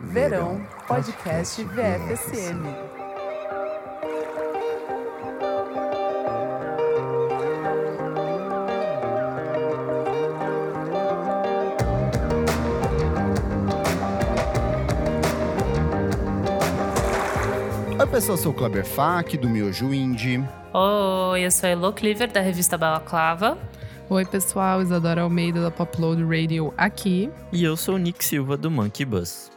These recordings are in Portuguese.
Verão Podcast VFSM. Oi, pessoal, eu sou o Kleber Fak, do Miojo Indie. Oi, eu sou a Elo Cleaver, da revista Balaclava. Oi, pessoal, Isadora Almeida da Popload Radio aqui. E eu sou o Nick Silva do Monkey Bus.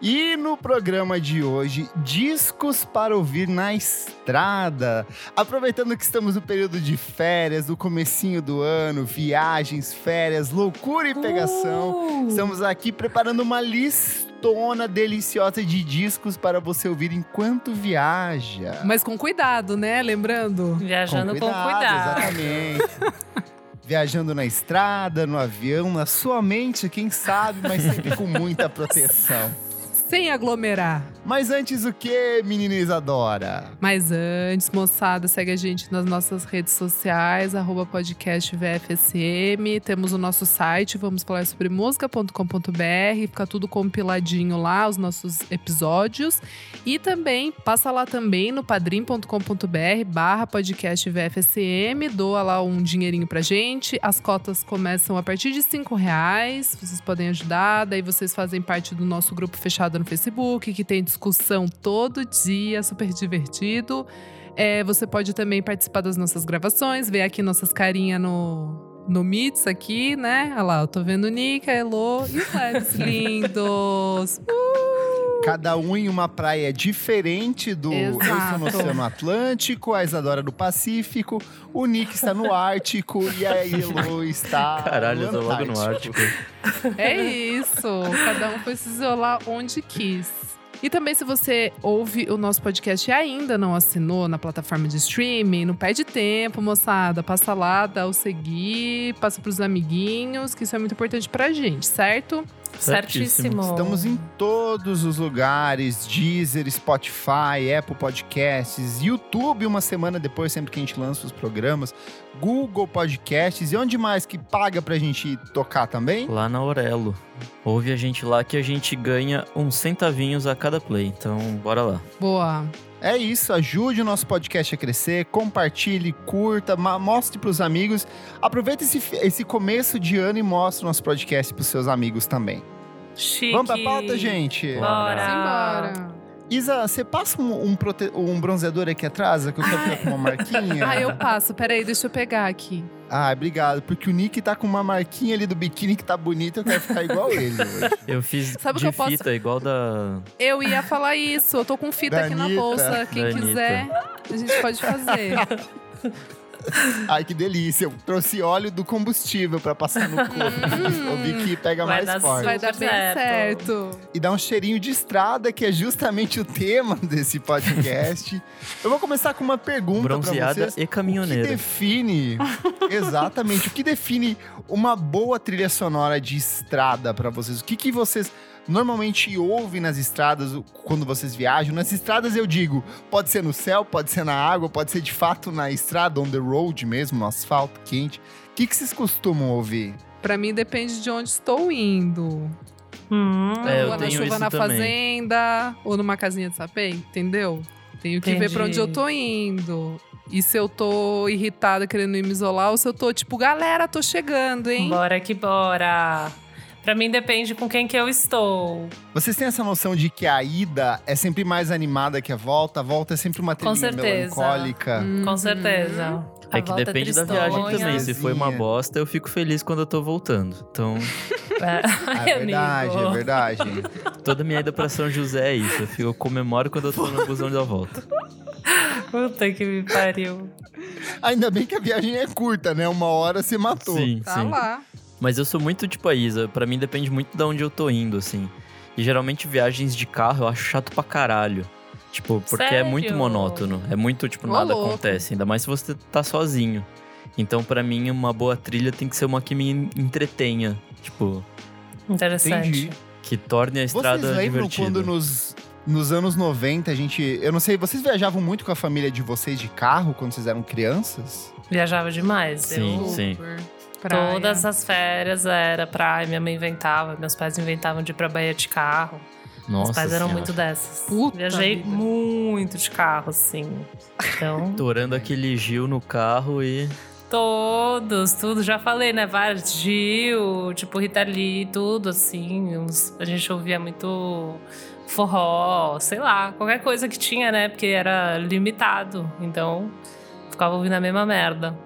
E no programa de hoje, discos para ouvir na estrada. Aproveitando que estamos no período de férias, do comecinho do ano, viagens, férias, loucura e pegação. Uh! Estamos aqui preparando uma listona deliciosa de discos para você ouvir enquanto viaja. Mas com cuidado, né? Lembrando. Viajando com cuidado. Exatamente. Viajando na estrada, no avião, na sua mente, quem sabe, mas sempre com muita proteção. Sem aglomerar. Mas antes o que, menina Isadora? Mas antes, moçada, segue a gente nas nossas redes sociais, arroba podcast VFSM. Temos o nosso site, vamos falar sobre música.com.br, fica tudo compiladinho lá, os nossos episódios. E também, passa lá também no padrim.com.br barra podcast VFSM, doa lá um dinheirinho pra gente. As cotas começam a partir de cinco reais, vocês podem ajudar, daí vocês fazem parte do nosso grupo fechado no Facebook, que tem discussão todo dia, super divertido. É, você pode também participar das nossas gravações, ver aqui nossas carinhas no, no Meets aqui, né? Olha lá, eu tô vendo o Nick, a Elo e o Leves lindos. Uh! Cada um em uma praia diferente do. Eu sou Exato. no Oceano Atlântico, a Isadora do Pacífico, o Nick está no Ártico e a Elo está. Caralho, eu tô logo no. Ártico. É isso. Cada um foi se isolar onde quis. E também, se você ouve o nosso podcast e ainda não assinou na plataforma de streaming, não perde tempo, moçada. Passa lá, dá o seguir, passa pros amiguinhos, que isso é muito importante pra gente, certo? Certíssimo. Estamos em todos os lugares: Deezer, Spotify, Apple Podcasts, YouTube, uma semana depois, sempre que a gente lança os programas, Google Podcasts e onde mais que paga pra gente tocar também? Lá na Aurelo. Ouve a gente lá que a gente ganha uns centavinhos a cada play. Então, bora lá. Boa. É isso, ajude o nosso podcast a crescer, compartilhe, curta, mostre pros amigos. Aproveita esse, esse começo de ano e mostre o nosso podcast pros seus amigos também. Chique. Vamos pra pauta, gente? Bora. Simbora. Isa, você passa um, um, prote- um bronzeador aqui atrás, que eu quero ficar com uma marquinha? Ah, eu passo. Peraí, deixa eu pegar aqui. Ah, obrigado, porque o Nick tá com uma marquinha ali do biquíni que tá bonito, eu quero ficar igual ele hoje. Eu fiz Sabe o de que eu posso- fita, igual da. Eu ia falar isso. Eu tô com fita Da aqui na Anitta. bolsa. Quem Da quiser, a gente pode fazer. Ai, que delícia. Eu trouxe óleo do combustível pra passar no corpo. o biquíni pega Vai mais dar forte. Vai dar bem Certo. certo. e dá um cheirinho de estrada, que é justamente o tema desse podcast. Eu vou começar com uma pergunta pra Bronzeada vocês. e O que caminhoneira. define exatamente o que define uma boa trilha sonora de estrada pra vocês? O que, que vocês normalmente ouvem nas estradas quando vocês viajam? Nas estradas eu digo, pode ser no céu, pode ser na água, pode ser de fato na estrada, on the road mesmo, no asfalto quente. O que, que vocês costumam ouvir? Pra mim depende de onde estou indo. Hum, É, ou na chuva na também. fazenda, ou numa casinha de sapê, entendeu? Tenho que ver pra onde Entendi. eu tô indo. E se eu tô irritada querendo ir me isolar, ou se eu tô tipo, galera, tô chegando, hein? Bora que bora. Pra mim depende com quem que eu estou. Vocês têm essa noção de que a ida é sempre mais animada que a volta? A volta é sempre uma certeza. melancólica. Uhum. Com certeza. É que volta depende da tristonha. viagem também. Se foi uma bosta, eu fico feliz quando eu tô voltando. Então, É, Ah, é verdade, amigo. é verdade. toda minha ida pra São José é isso. Eu, fico, eu comemoro quando eu tô no busão da volta. Puta que me pariu. Ainda bem que a viagem é curta, né? Uma hora se matou. Sim, Tá sim. lá. Mas eu sou muito tipo a Isa. Pra mim depende muito de onde eu tô indo, assim. E geralmente viagens de carro eu acho chato pra caralho. Tipo, porque é muito Sério? monótono. É muito, tipo, nada louco. acontece. Ainda mais se você tá sozinho. Então, pra mim, uma boa trilha tem que ser uma que me entretenha. Tipo, Interessante. Entendi. que torne a estrada Vocês lembram divertida. quando nos, nos anos 90 a gente. Eu não sei, vocês viajavam muito com a família de vocês de carro quando vocês eram crianças? Viajava demais. Sim. Eu, Super. Praia. todas as férias era praia. Minha mãe inventava, meus pais inventavam de ir pra Bahia de carro. Nossa Os pais eram Senhora. muito dessas. Puta Viajei vida. muito de carro, assim. Então, Torando aquele Gil no carro e. todos, tudo. Já falei, né? Vários. Gil, tipo Rita Lee, tudo, assim. Uns- a gente ouvia muito forró, sei lá. Qualquer coisa que tinha, né? Porque era limitado. Então, ficava ouvindo a mesma merda.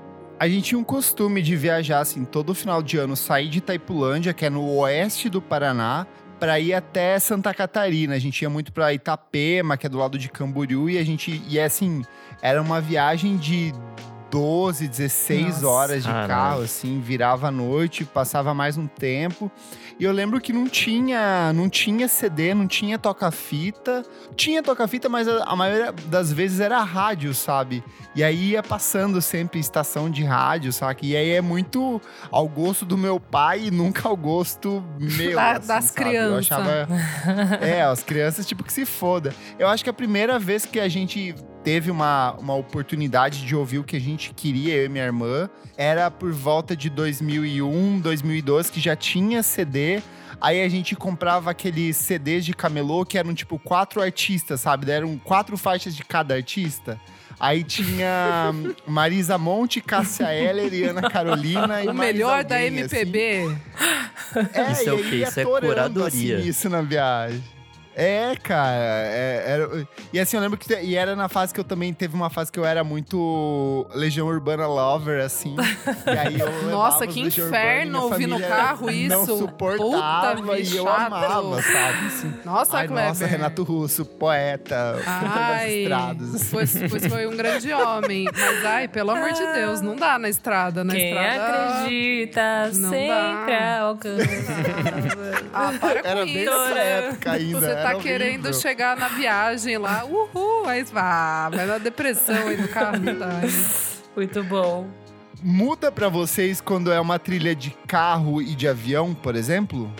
A gente tinha um costume de viajar, assim, todo final de ano, sair de Itaipulândia, que é no oeste do Paraná, para ir até Santa Catarina. A gente ia muito para Itapema, que é do lado de Camboriú, e a gente ia, assim, era uma viagem de 12, 16 Nossa. horas de Caralho. carro, assim, virava à noite, passava mais um tempo. E eu lembro que não tinha, não tinha CD, não tinha toca-fita. Tinha toca-fita, mas a, a maioria das vezes era rádio, sabe? E aí ia passando sempre estação de rádio, sabe? E aí é muito ao gosto do meu pai e nunca ao gosto meu. Da- assim, das sabe? Eu crianças. achava. é, as crianças, tipo, que se foda. Eu acho que a primeira vez que a gente teve uma, uma oportunidade de ouvir o que a gente queria, eu e minha irmã, era por volta de 2001, 2002, que já tinha CD. Aí a gente comprava aqueles CDs de camelô que eram tipo quatro artistas, sabe? Eram quatro faixas de cada artista. Aí tinha Marisa Monte, Cássia Eller e Ana Carolina. e O mais melhor da alguém, MPB. Assim. É, Isso é o ia Isso é torando, curadoria. Assim, isso na viagem. É, cara. é- era- e assim, eu lembro que. E era na fase que eu também teve uma fase que eu era muito Legião Urbana Lover, assim. E aí eu levava Nossa, os que Legião inferno ouvir no carro Não isso. suportava Puta, e eu chato. amava, sabe? Assim. Nossa, Ai, Kleber. nossa, Renato Russo, poeta, cantor das Ai, estradas. assim. pois, pois foi um grande homem. Mas, ai, pelo amor de Deus, não dá na estrada. Na Quem estrada. acredita Não sempre dá. alcança. Ah, para com Era bem isso. nessa época ainda. Você tá querendo horrível. chegar na viagem lá, uhul, aí ah, vai na depressão aí no carro, tá? Muito bom. Muda pra vocês quando é uma trilha de carro e de avião, por exemplo?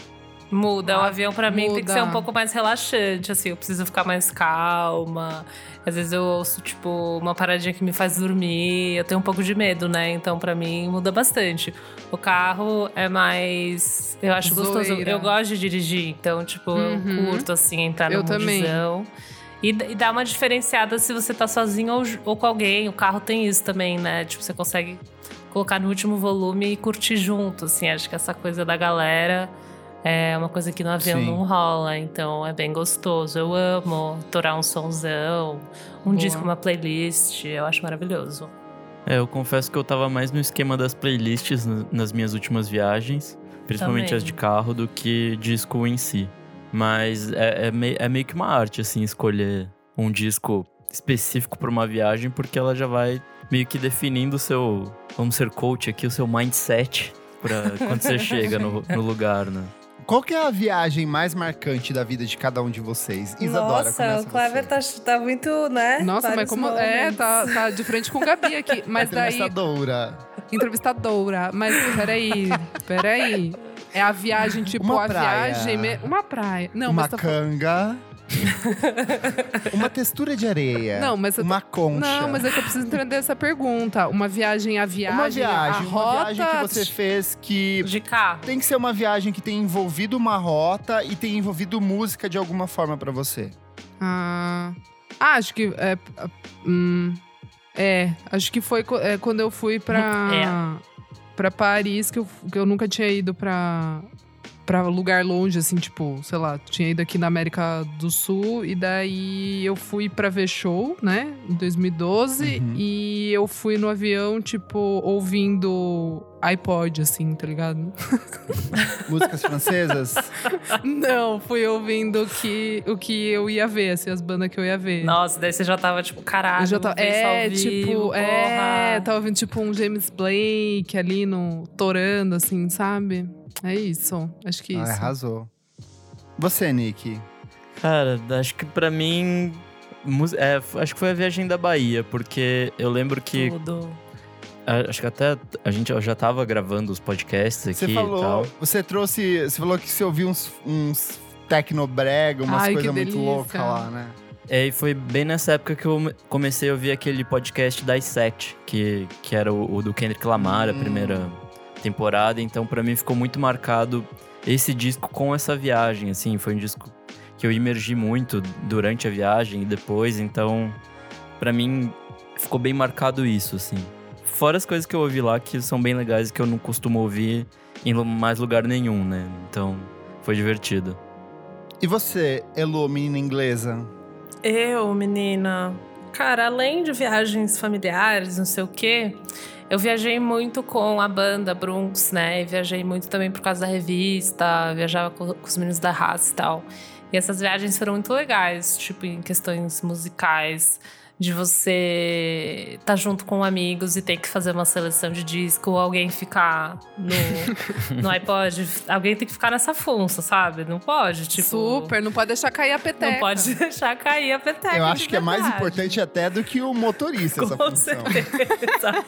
Muda. O Ah, avião pra mim tem que ser um pouco mais relaxante, assim. Eu preciso ficar mais calma. Às vezes eu ouço, tipo, uma paradinha que me faz dormir. Eu tenho um pouco de medo, né? Então, pra mim, muda bastante. O carro é mais. Eu acho gostoso. Zoeira. Eu gosto de dirigir. Então, tipo, Uhum. eu curto, assim, entrar Eu no também. mundizão. E, e dá uma diferenciada se você tá sozinho ou, ou com alguém. O carro tem isso também, né? Tipo, você consegue colocar no último volume e curtir junto, assim. Acho que essa coisa da galera é uma coisa que no avião Sim. não rola. Então, é bem gostoso. Eu amo torar um sonzão, um Boa. disco, uma playlist. Eu acho maravilhoso. É, eu confesso que eu tava mais no esquema das playlists nas minhas últimas viagens, principalmente Também. as de carro, do que disco em si. Mas é, é, mei- é meio que uma arte, assim, escolher um disco específico pra uma viagem, porque ela já vai meio que definindo o seu, vamos ser coach aqui, o seu mindset pra quando você chega no, no lugar, né? Qual que é a viagem mais marcante da vida de cada um de vocês? Isadora, Nossa, o Kleber você. tá, tá muito, né? Nossa, mas Vários como. É, momentos. tá, tá de frente com o Gabi aqui. Mas daí. Entrevistadora. Entrevistadora. Mas peraí, peraí. É a viagem, tipo, Uma a praia. viagem. me- Uma praia. Não, uma mas tá canga. uma textura de areia. Não, mas eu tô- Uma concha. Não, mas é que eu preciso entender essa pergunta. Uma viagem a viagem. Uma viagem, a uma rota. viagem que você fez que De carro. tem que ser uma viagem que tem envolvido uma rota e tem envolvido música de alguma forma pra você. Ah, ah, acho que. É, hum, é, acho que foi é, quando eu fui pra, pra Paris, que eu, que eu nunca tinha ido pra, pra lugar longe, assim, tipo, sei lá, tinha ido aqui na América do Sul, e daí eu fui pra ver show, né, em 2012, Uhum. e eu fui no avião, tipo, ouvindo iPod, assim, tá ligado? Músicas francesas? Não, fui ouvindo o que, o que eu ia ver, assim, as bandas que eu ia ver. Nossa, daí você já tava, tipo, caralho. Eu já tava, é, tipo, é, porra. tava ouvindo tipo um James Blake ali no torando assim, sabe? É isso. Acho que Ah, isso. arrasou. Você, Nick. Cara, acho que pra mim. É, acho que foi a viagem da Bahia, porque eu lembro que. Tudo. a- Acho que até a gente já tava gravando os podcasts aqui Você e falou, tal. você trouxe, você falou que você ouviu uns, uns tecnobrega, umas coisas muito loucas lá, né? É, e foi bem nessa época que eu me- comecei a ouvir aquele podcast das sete, que, que era o, o do Kendrick Lamar, a Hum. primeira temporada. Então, pra mim, ficou muito marcado esse disco com essa viagem, assim. Foi um disco que eu imergi muito durante a viagem e depois, então para mim ficou bem marcado isso, assim. Fora as coisas que eu ouvi lá que são bem legais e que eu não costumo ouvir em mais lugar nenhum, né? Então, foi divertido. E você, Elo, menina inglesa? Eu, menina. Cara, além de viagens familiares, não sei o quê, eu viajei muito com a banda Brunx, né? E viajei muito também por causa da revista, viajava com, com os meninos da raça e tal. E essas viagens foram muito legais, tipo, em questões musicais de você estar tá junto com amigos e ter que fazer uma seleção de disco, ou alguém ficar no, no iPod, alguém tem que ficar nessa funça, sabe? Não pode, tipo... Super, não pode deixar cair a peteca. Não pode deixar cair a peteca. Eu acho que verdade. é mais importante até do que o motorista, com essa função. Certeza.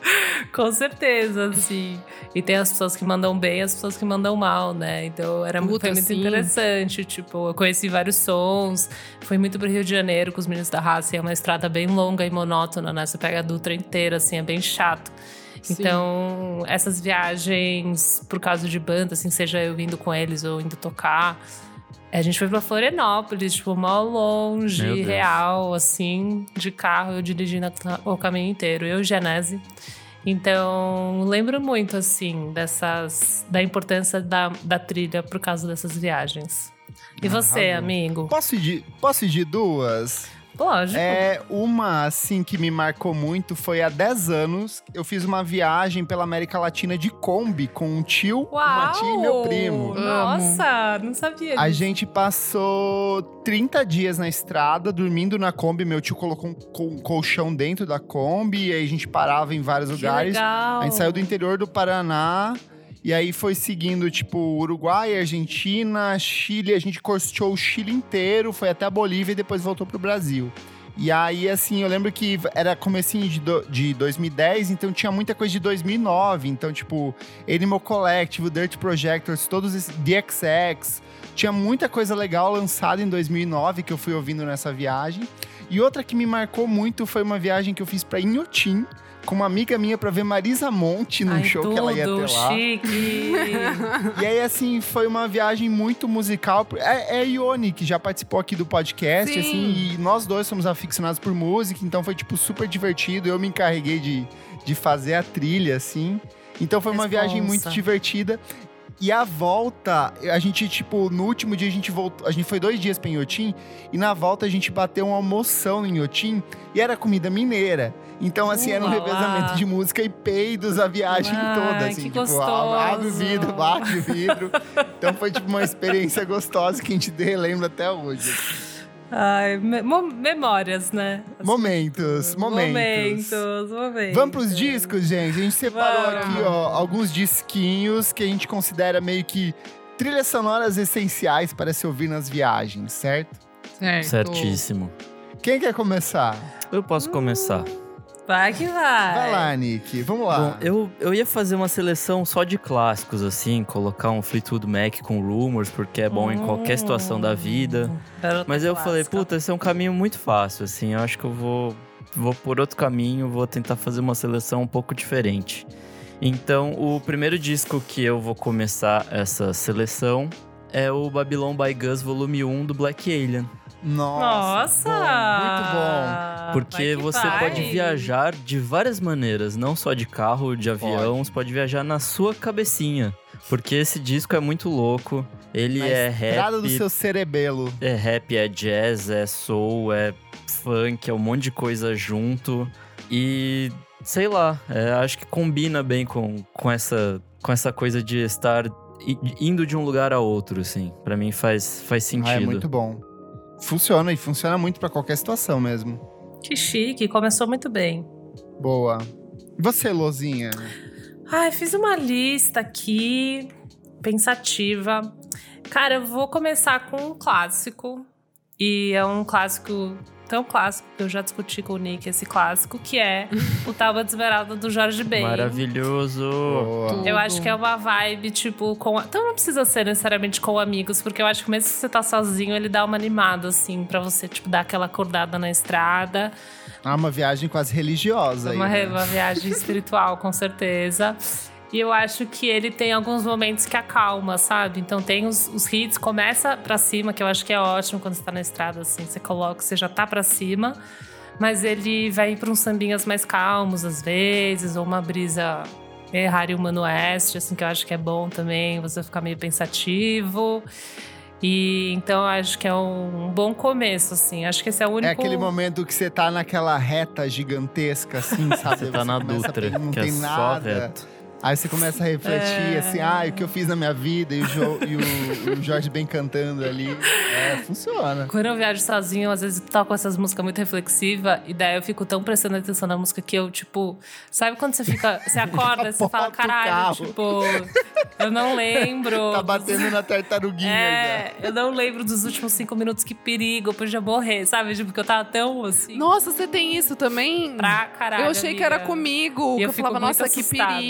com certeza, sim. E tem as pessoas que mandam bem e as pessoas que mandam mal, né? Então era muito, foi muito sim. interessante. Tipo, eu conheci vários sons. Fui muito pro Rio de Janeiro com os meninos da raça. E é uma estrada bem longa e monótona, né? Você pega a Dutra inteira, assim, é bem chato. Sim. Então, essas viagens, por causa de banda, assim, seja eu indo com eles ou indo tocar. A gente foi pra Florianópolis, tipo, Meu longe, real, assim, de carro, eu dirigindo o caminho inteiro, eu e Genese. Então, lembro muito, assim, dessas. da importância da, da trilha por causa dessas viagens. E você, Arrasou. amigo? Posso pedir, posso pedir duas? Lógico. É, uma, assim, que me marcou muito foi há 10 anos. Eu fiz uma viagem pela América Latina de Kombi com um tio, uma tia e meu primo. Nossa, não sabia A disso. gente passou 30 dias na estrada, dormindo na Kombi. Meu tio colocou um col- um colchão dentro da Kombi, e aí a gente parava em vários Que lugares. legal. A gente saiu do interior do Paraná. E aí foi seguindo, tipo, Uruguai, Argentina, Chile. A gente cortou o Chile inteiro, foi até a Bolívia e depois voltou pro Brasil. E aí, assim, eu lembro que era comecinho de, do- de 2010, então tinha muita coisa de 2009. Então, tipo, Animal Collective, Dirt Projectors, todos esses... DXX. Tinha muita coisa legal lançada em 2009 que eu fui ouvindo nessa viagem. E outra que me marcou muito foi uma viagem que eu fiz pra Inhotim, com uma amiga minha pra ver Marisa Monte num Ai, show tudo, que ela ia ter lá. chique. E aí, assim, foi uma viagem muito musical. É, é a Ione, que já participou aqui do podcast, Sim. assim, e nós dois somos aficionados por música, então foi, tipo, super divertido. Eu me encarreguei de, de fazer a trilha, assim. Então foi uma Responsa. viagem muito divertida. E a volta, a gente, tipo, no último dia a gente voltou. A gente foi dois dias pra Inhotim, e na volta a gente bateu uma almoção em Inhotim e era comida mineira. Então, assim, era um revezamento lá. de música e peidos a viagem Ai, toda, assim. que tipo, gostoso. abre o vidro, bate o vidro. então foi, tipo, uma experiência gostosa que a gente relembra até hoje. Ai, me- memórias, né? Momentos, momentos. Momentos, momentos. Vamos pros discos, gente? A gente separou Vamos. aqui, ó, alguns disquinhos que a gente considera meio que trilhas sonoras essenciais para se ouvir nas viagens, certo? Certo. Certíssimo. Quem quer começar? Eu posso começar. Vai que vai. Vai lá, Nick. Vamos lá. Bom, eu, eu ia fazer uma seleção só de clássicos, assim, colocar um Fleetwood Mac com Rumors, porque é bom em qualquer situação da vida. Garota Mas eu falei, clássica. puta, esse é um caminho muito fácil, assim. Eu acho que eu vou, vou por outro caminho, vou tentar fazer uma seleção um pouco diferente. Então, o primeiro disco que eu vou começar essa seleção é o Babylon by Gus Volume 1 do Black Alien. Nossa! Nossa! bom, muito bom. Porque você vai. pode viajar de várias maneiras, não só de carro, de avião, você pode viajar na sua cabecinha. Porque esse disco é muito louco. Ele Na é rap, do seu cerebelo. é rap, é jazz, é soul, é funk, é um monte de coisa junto. E sei lá, é, acho que combina bem com, com, essa, com essa coisa de estar indo de um lugar a outro, assim. Pra mim faz, faz sentido. Ah, é muito bom. Funciona, e funciona muito pra qualquer situação mesmo. Que chique, começou muito bem. Boa. E você, Lozinha? Ai, fiz uma lista aqui, pensativa. Cara, eu vou começar com um clássico. E é um clássico tão clássico que eu já discuti com o Nick esse clássico, que é o Tábua de Esmeralda do Jorge Ben. Maravilhoso! Boa. Eu acho que é uma vibe, tipo, com. Então não precisa ser necessariamente com amigos, porque eu acho que mesmo se você tá sozinho, ele dá uma animada, assim, pra você, tipo, dar aquela acordada na estrada. Ah, uma viagem quase religiosa aí. Uma, né? uma viagem espiritual, com certeza. E eu acho que ele tem alguns momentos que acalma, sabe? Então tem os, os hits, começa pra cima, que eu acho que é ótimo quando você tá na estrada, assim. Você coloca, você já tá pra cima. Mas ele vai pra uns sambinhas mais calmos, às vezes, ou uma brisa errar Humano Oeste, assim, que eu acho que é bom também, você ficar meio pensativo. E então acho que é um, bom começo, assim. Acho que esse é o único. É aquele momento que você tá naquela reta gigantesca, assim, sabe? Você tá na Dutra, que tem é só nada. reto. Aí você começa a refletir, É. assim, ah, o que eu fiz na minha vida, e o, Jo- e o- o Jorge bem cantando ali. É, funciona. Quando eu viajo sozinho, eu, às vezes toco essas músicas muito reflexivas, e daí eu fico tão prestando atenção na música que eu, tipo, sabe quando você fica, você acorda, você fala, caralho, carro." tipo, eu não lembro. Tá batendo na tartaruguinha É, eu não lembro dos últimos cinco minutos, que perigo, eu podia morrer, sabe? Tipo, porque eu tava tão assim. Nossa, você tem isso também? Pra caralho. eu achei que era amiga. comigo. E que eu eu falava, nossa, que assustada.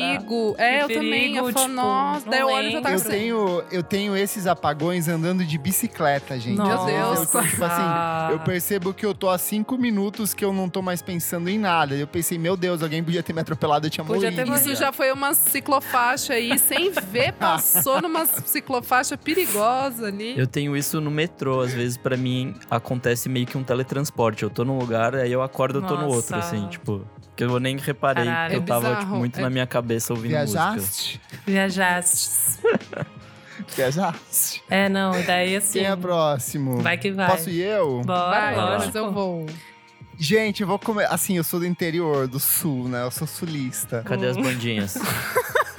Perigo. É, eu também. Eu perigo, falo, tipo, nossa. Daí eu olho e já tá. Eu assim. tenho, eu tenho esses apagões andando de bicicleta, gente. Nossa. Às vezes eu tipo assim, Ah. eu percebo que eu tô há cinco minutos que eu não tô mais pensando em nada. Eu pensei, meu Deus, alguém podia ter me atropelado, eu tinha Podia ter morrido. Isso já foi uma ciclofaixa aí, sem ver, passou numa ciclofaixa perigosa ali. Eu tenho isso no metrô, às vezes pra mim acontece meio que um teletransporte. Eu tô num lugar, aí eu acordo, eu tô no outro, Nossa. assim, tipo. Que eu nem reparei, Caralho. que eu É tava tipo, muito é- na minha cabeça ouvindo música. Viajaste? Viajaste. Viajaste? É, não, daí assim. Quem é próximo? Vai que vai. Posso ir eu? Bora, Vai, lógico. mas eu vou. Gente, eu vou comer. Assim, eu sou do interior, do sul, né? Eu sou sulista. Cadê as bandinhas?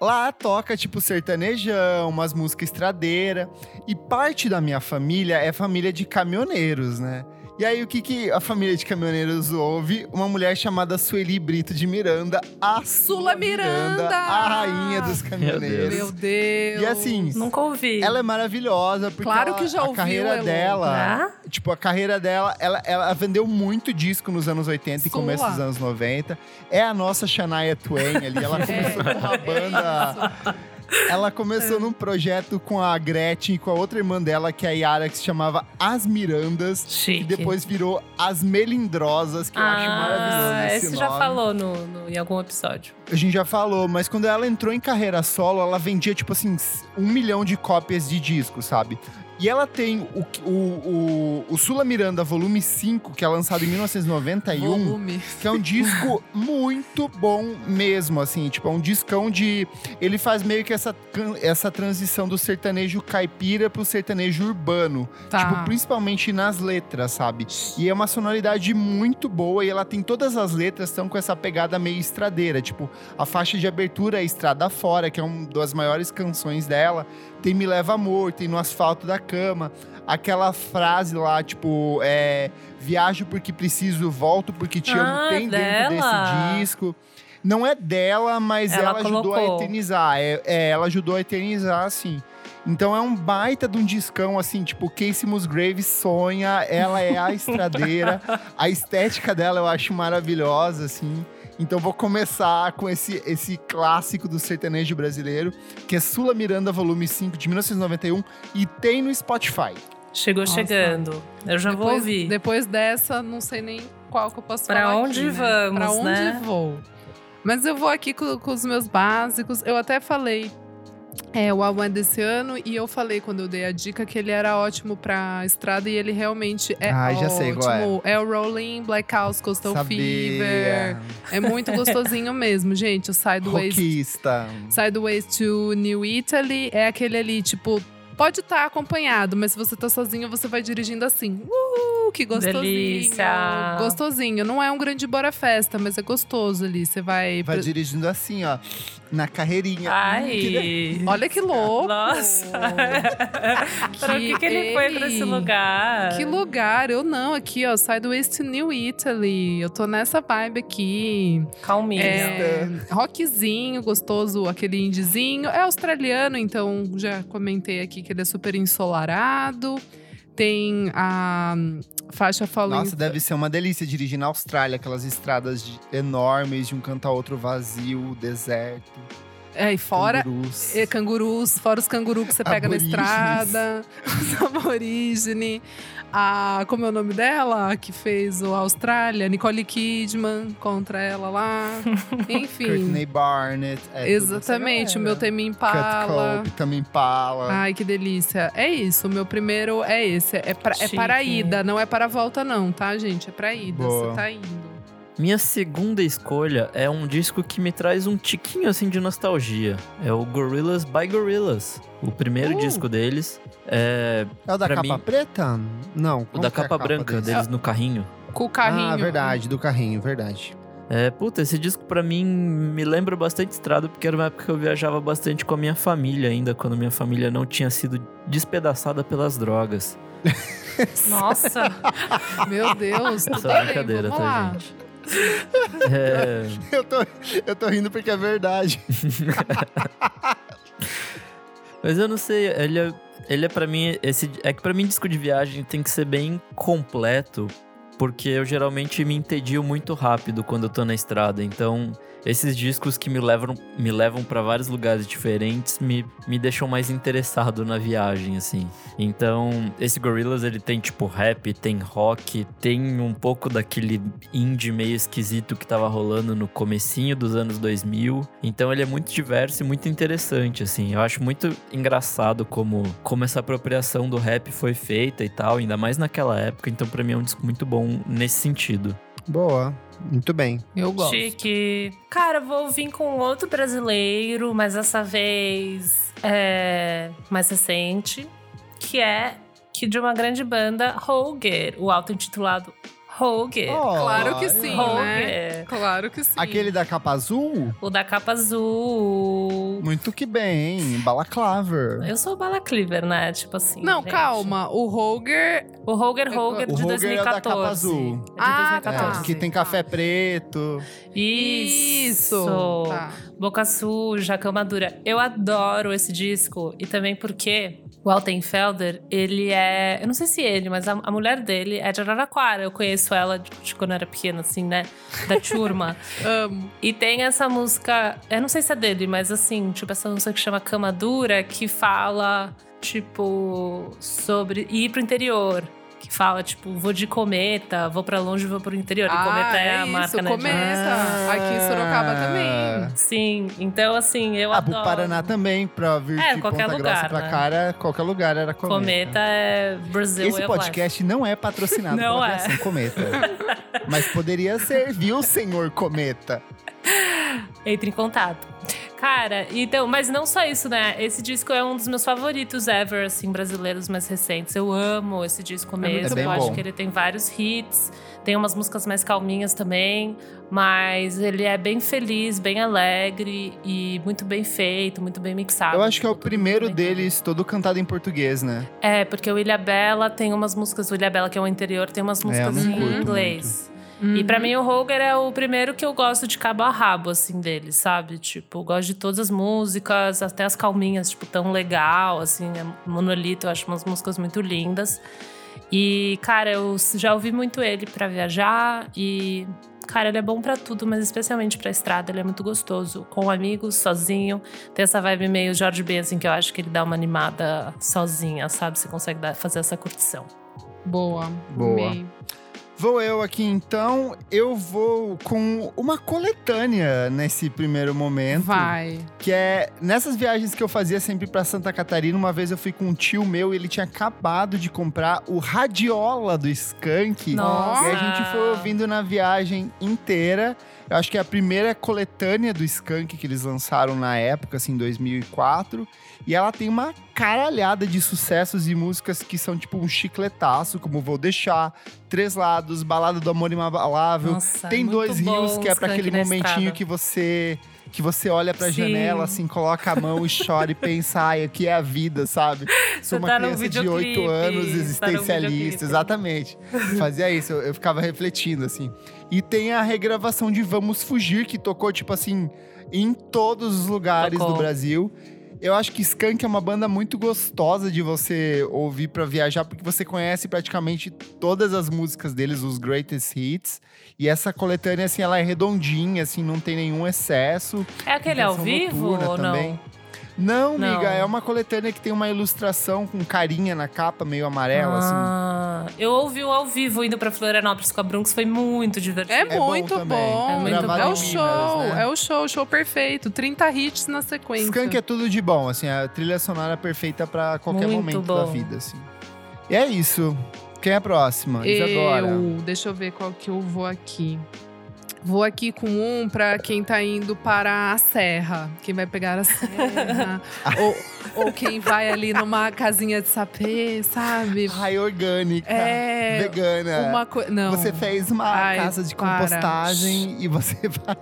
Lá toca, tipo, sertanejão, umas músicas estradeira. E parte da minha família é família de caminhoneiros, né? E aí, o que, que a família de caminhoneiros ouve? Uma mulher chamada Sueli Brito de Miranda, a Sula Miranda! a rainha dos caminhoneiros. Meu Deus. E assim, Nunca ouvi. ela é maravilhosa, porque Claro ela- que já a ouviu, carreira Elô. dela, Ah? tipo, a carreira dela, ela, ela vendeu muito disco nos anos 80 e começo dos anos 90. É a nossa Shania Twain ali, ela começou com uma banda... Ela começou num projeto com a Gretchen e com a outra irmã dela, que é a Yara, que se chamava As Mirandas. Chique. E depois virou As Melindrosas, que eu acho maravilhoso Ah, esse esse já falou no, no- em algum episódio. A gente já falou, mas quando ela entrou em carreira solo, ela vendia, tipo assim, um milhão de cópias de disco, sabe? E ela tem o, o, o, o Sula Miranda Volume 5, que é lançado em 1991, Volume. que é um disco muito bom mesmo, assim. Tipo, é um discão de... Ele faz meio que essa, essa transição do sertanejo caipira pro sertanejo urbano. Tá. Tipo, principalmente nas letras, sabe? E é uma sonoridade muito boa e ela tem todas as letras estão com essa pegada meio estradeira. Tipo, a faixa de abertura é Estrada Fora, que é uma das maiores canções dela. Tem Me Leva Amor, tem No Asfalto da Cama. Aquela frase lá, tipo, é, viajo porque preciso, volto porque te amo, Ah, tem dentro dela? desse disco. Não é dela, mas Ela ela, ajudou a eternizar. É, é, ela ajudou a eternizar, assim. Então é um baita de um discão, assim, tipo, Casey Musgraves sonha, ela é a estradeira. a estética dela eu acho maravilhosa, assim. Então vou começar com esse, esse clássico do sertanejo brasileiro, que é Sula Miranda, volume 5, de 1991, e tem no Spotify. Chegou Nossa. chegando. Eu já vou depois, ouvir. Depois dessa, não sei nem qual que eu posso Pra falar onde aqui, né? vamos, Pra onde né? vou. Mas eu vou aqui com, com os meus básicos. Eu até falei é, o álbum é desse ano e eu falei quando eu dei a dica que ele era ótimo pra estrada e ele realmente é Ai, já ótimo. sei qual é. o Rolling, Black House, Coastal Sabia. Fever. É muito gostosinho mesmo, gente. O Sideways Rockista. Sideways to New Italy é aquele ali, tipo, pode estar acompanhado, mas se você tá sozinho, você vai dirigindo assim. Uh, que gostosinho. Delícia. Gostosinho. Não é um grande bora festa, mas é gostoso ali. Você vai. Vai dirigindo assim, ó, na carreirinha. Hum, que Ai. Olha que louco! Nossa. Para o que, que ele foi pra esse lugar? Que lugar? Eu não, aqui, ó, Sideways to New Italy. Eu tô nessa vibe aqui. Calminha. É, rockzinho, gostoso, aquele indizinho. É australiano, então já comentei aqui que ele é super ensolarado. Tem a faixa Falling. Nossa, deve ser uma delícia dirigir na Austrália, aquelas estradas de- enormes de um canto a outro vazio, deserto. É, e fora Cangurus. e cangurus, fora os cangurus que você pega na estrada, os aborígenes. A, como é o nome dela? Que fez o Austrália, Nicole Kidman contra ela lá. Enfim. Courtney Barnett. é Exatamente, o meu tema Cut Impala. Cope, também Impala. Ai, que delícia. É isso, o meu primeiro é esse. É, pra, é para a ida, não é para a volta, não, tá, gente? É para a ida. Boa. Você tá indo. Minha segunda escolha é um disco que me traz um tiquinho assim de nostalgia. É o Gorillaz by Gorillaz. O primeiro Uh. disco deles é É o da capa mim- preta? Não. o da é a capa branca desse? deles no carrinho. Com o carrinho. Ah, verdade, do carrinho, verdade. É, puta, esse disco pra mim me lembra bastante estrada, porque era uma época que eu viajava bastante com a minha família ainda, quando minha família não tinha sido despedaçada pelas drogas. Nossa, Meu Deus. Essa é bem, brincadeira, tá, lá. gente? É, Eu, tô, eu tô rindo porque é verdade. mas eu não sei, ele é, ele é para mim esse é que pra mim disco de viagem tem que ser bem completo, porque eu geralmente me entedio muito rápido quando eu tô na estrada. Então, esses discos que me levam me levam para vários lugares diferentes me, me deixam mais interessado na viagem assim. Então, esse Gorillaz ele tem tipo rap, tem rock, tem um pouco daquele indie meio esquisito que tava rolando no comecinho dos anos 2000. Então, ele é muito diverso e muito interessante assim. Eu acho muito engraçado como como essa apropriação do rap foi feita e tal, ainda mais naquela época. Então, pra mim é um disco muito bom nesse sentido. Boa. Muito bem. Eu gosto. chique. Cara, vou vir com outro brasileiro, mas dessa vez é mais recente, que é que de uma grande banda, Holger, o auto-intitulado Holger. Claro que sim, né? Holger. Claro que sim. Aquele da capa azul? O da capa azul. Muito que bem. Balaclava. Eu sou o Bala Cleaver, né? Tipo assim. Não, gente. calma. O Roger. O Roger Roger O de Roger é o 2014. da capa azul. É de Ah, tá. 2014. que tem café preto. Isso. Tá. Boca Suja, Cama Dura. Eu adoro esse disco. E também porque o Altenfelder, ele é... Eu não sei se ele, mas a, a mulher dele é de Araraquara. Eu conheço ela de, de quando eu era pequena, assim, né? Da turma. Amo. E tem essa música, eu não sei se é dele, mas assim, tipo, essa música que chama Cama Dura, que fala, tipo, sobre ir pro interior. Fala, tipo, vou de cometa, vou pra longe, vou pro interior. e cometa é, a isso, marca, né? Cometa. Aqui em Sorocaba também. Sim, então assim, eu Ah, pro adoro. Paraná também, pra vir É, de qualquer Ponta lugar, Grossa pra né? cara, qualquer lugar era cometa. Cometa é Brasil Esse podcast não é patrocinado Não pela é. Aviação Cometa. Mas poderia ser, viu, senhor Cometa? Entre em contato. Cara, então, mas não só isso, né? Esse disco é um dos meus favoritos ever, assim, brasileiros mais recentes. Eu amo esse disco mesmo. É eu acho bom. que ele tem vários hits, tem umas músicas mais calminhas também, mas ele é bem feliz, bem alegre e muito bem feito, muito bem mixado. Eu acho que é o muito primeiro deles todo cantado em português, né? É, porque o Ilha Bela tem umas músicas, o Ilha Bela, que é o interior, tem umas músicas não em curto inglês. E pra mim o Roger é o primeiro que eu gosto de cabo a rabo, assim, dele, sabe? Tipo, eu gosto de todas as músicas, até as calminhas, tipo, tão legal, assim, né? Monolito, eu acho umas músicas muito lindas. E, cara, eu já ouvi muito ele pra viajar e. Cara, ele é bom pra tudo, mas especialmente pra estrada, ele é muito gostoso. Com amigos, sozinho. Tem essa vibe meio Jorge Ben, assim, que eu acho que ele dá uma animada sozinha, sabe? Você consegue dar- fazer essa curtição. Boa. Boa. Amei. Vou eu aqui então. Eu vou com uma coletânea nesse primeiro momento. Vai. Que é nessas viagens que eu fazia sempre pra Santa Catarina. Uma vez eu fui com um tio meu e ele tinha acabado de comprar o Radiola do Skank. Nossa! E a gente foi ouvindo na viagem inteira. Eu acho que é a primeira coletânea do Skank que eles lançaram na época, assim, 2004. E ela tem uma caralhada de sucessos e músicas que são tipo um chicletaço, como Vou Deixar, Três Lados, Balada do Amor Inabalável. Nossa, tem dois rios que é Skank aquele momentinho que você que você olha pra Sim. janela, assim, coloca a mão e chora e pensa, ai, aqui é a vida, sabe? Sou uma tá criança de oito anos, tá existencialista, videoclipe. exatamente. Fazia isso, eu, eu ficava refletindo, assim. E tem a regravação de Vamos Fugir, que tocou, tipo assim, em todos os lugares Tocou. do Brasil. Eu acho que Skank é uma banda muito gostosa de você ouvir pra viajar, porque você conhece praticamente todas as músicas deles, os greatest hits. E essa coletânea, assim, ela é redondinha, assim, não tem nenhum excesso. É aquele ao vivo ou também. Não? Não, miga, é uma coletânea que tem uma ilustração com carinha na capa, meio amarela, assim. ah, eu ouvi o ao vivo indo pra Florianópolis com a Brunx, foi muito divertido. É, É bom muito também. bom. É muito É, bom. o em show, Minas, né? é o show, show perfeito. 30 hits na sequência. Skunk é tudo de bom, assim, a trilha sonora perfeita pra qualquer Muito momento bom. da vida, assim. E é isso. Quem é a próxima? Isadora. Eu, deixa eu ver qual que eu vou aqui. Vou aqui com um pra quem tá indo para a serra. Quem vai pegar a serra. ou, ou quem vai ali numa casinha de sapê, sabe? Ai, orgânica, É, vegana. Uma coisa. Não. Você fez uma Ai, casa de para. compostagem e você vai.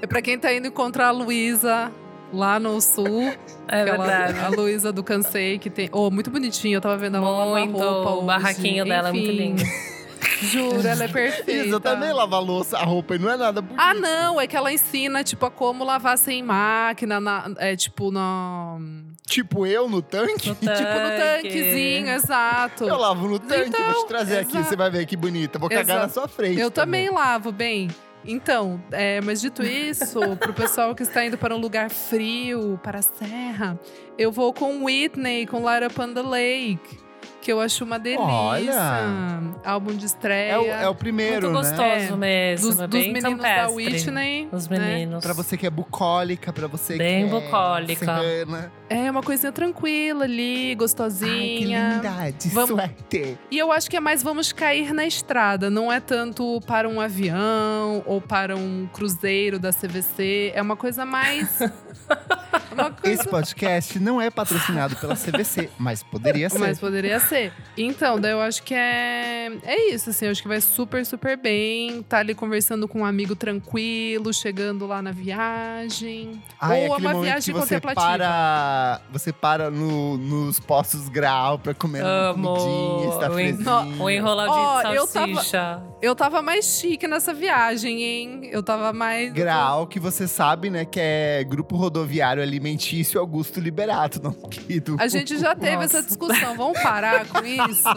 É pra quem tá indo encontrar a Luísa lá no sul. É aquela- verdade. A Luísa do Cansei, que tem. Oh, muito bonitinho. Eu tava vendo ela Muito, roupa. o hoje. barraquinho dela é muito Enfim, lindo. Juro, ela é perfeita. Eu também lavo a louça, a roupa e não é nada bonito. Ah, não, é que ela ensina, tipo, a como lavar sem máquina, na- é tipo, no, Tipo eu no tanque? No tipo no tanque. tanquezinho, exato. Eu lavo no tanque, Então, vou te trazer aqui, exato. você vai ver que bonita. Vou cagar Exato. na sua frente. Eu também lavo, bem. Então, é, mas dito isso, pro pessoal que está indo para um lugar frio, para a serra, eu vou com Whitney, com Light Up on the Lake, que eu acho uma delícia. Olha! Álbum de estreia. É o, é o primeiro, Muito né? gostoso mesmo. dos, é dos bem meninos da campestre. Whitney. Os né? meninos. Pra você que é bucólica, pra você Bem que é bucólica. serrana. É uma coisinha tranquila ali, Ai, que gostosinha. linda, de Vamos- suéter. E eu acho que é mais vamos cair na estrada, não é tanto para um avião ou para um cruzeiro da CVC, é uma coisa mais uma coisa Esse podcast não é patrocinado pela CVC, mas poderia ser. mas poderia ser. Então, daí eu acho que é é isso assim, eu acho que vai super super bem, tá ali conversando com um amigo tranquilo, chegando lá na viagem, Ah, é ou é uma viagem que você contemplativa. para, você para no- nos postos grau pra comer uma Amo. comidinha, está O enroladinho Ó, de eu tava- salsicha. Eu tava mais chique nessa viagem, hein? Eu tava mais Grau, que você sabe, né, que é Grupo Rodoviário Alimentício Augusto Liberato, não querido. A gente já teve Nossa. essa discussão. Vamos parar com isso?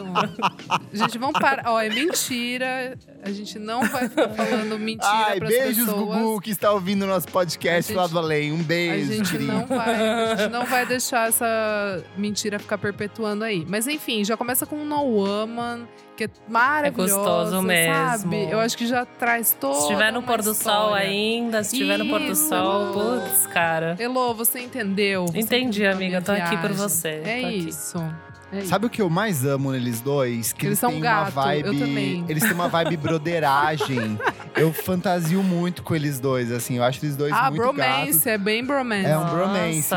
Gente, vamos parar. Ó, é mentira. A gente não vai ficar falando mentira Ai, pras beijos, pessoas. Gugu, que está ouvindo o nosso podcast A gente- lá do além. Um A beijo, gente, querido. não vai, a gente não vai deixar essa mentira ficar perpetuando aí. Mas enfim, já começa com No Woman, que é maravilhosa, gostoso mesmo. sabe? Eu acho que já traz todo. Se estiver no pôr do sol ainda, se estiver no pôr do Isso. sol, putz, cara. Elô, você entendeu? Você Entendi, entendeu a amiga, tô aqui por você, É tô aqui. É. Sabe o que eu mais amo neles dois? Que Eles eles, são têm gato, uma vibe. eu também. Eles têm uma vibe broderagem. eu fantasio muito com eles dois, assim. Eu acho eles dois Ah, muito bromance, gatos. é bem bromance. É um Nossa. bromance.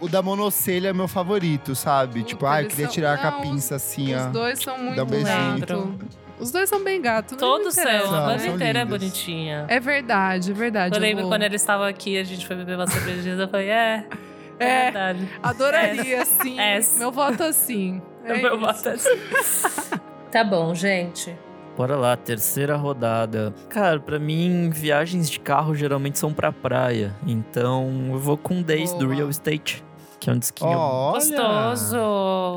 O, o da monocelha é meu favorito, sabe? Puta, tipo, ah, eu queria são- tirar a não, capinça assim, Os ó. dois são muito um gato. Os dois são bem gatos. Todos são, a São, banda inteira é bonitinha. É verdade, é verdade. Eu lembro vou- quando eles estavam aqui, a gente foi beber uma cervejinha, eu falei, é, é, É. verdade. Adoraria, sim. É. Meu voto assim. É Meu isso. voto é assim. Tá bom, gente. Bora lá, terceira rodada. Cara, pra mim, viagens de carro geralmente são pra praia. Então, eu vou com Days do Boa. Real Estate, que é um disquinho. Olha! Gostoso.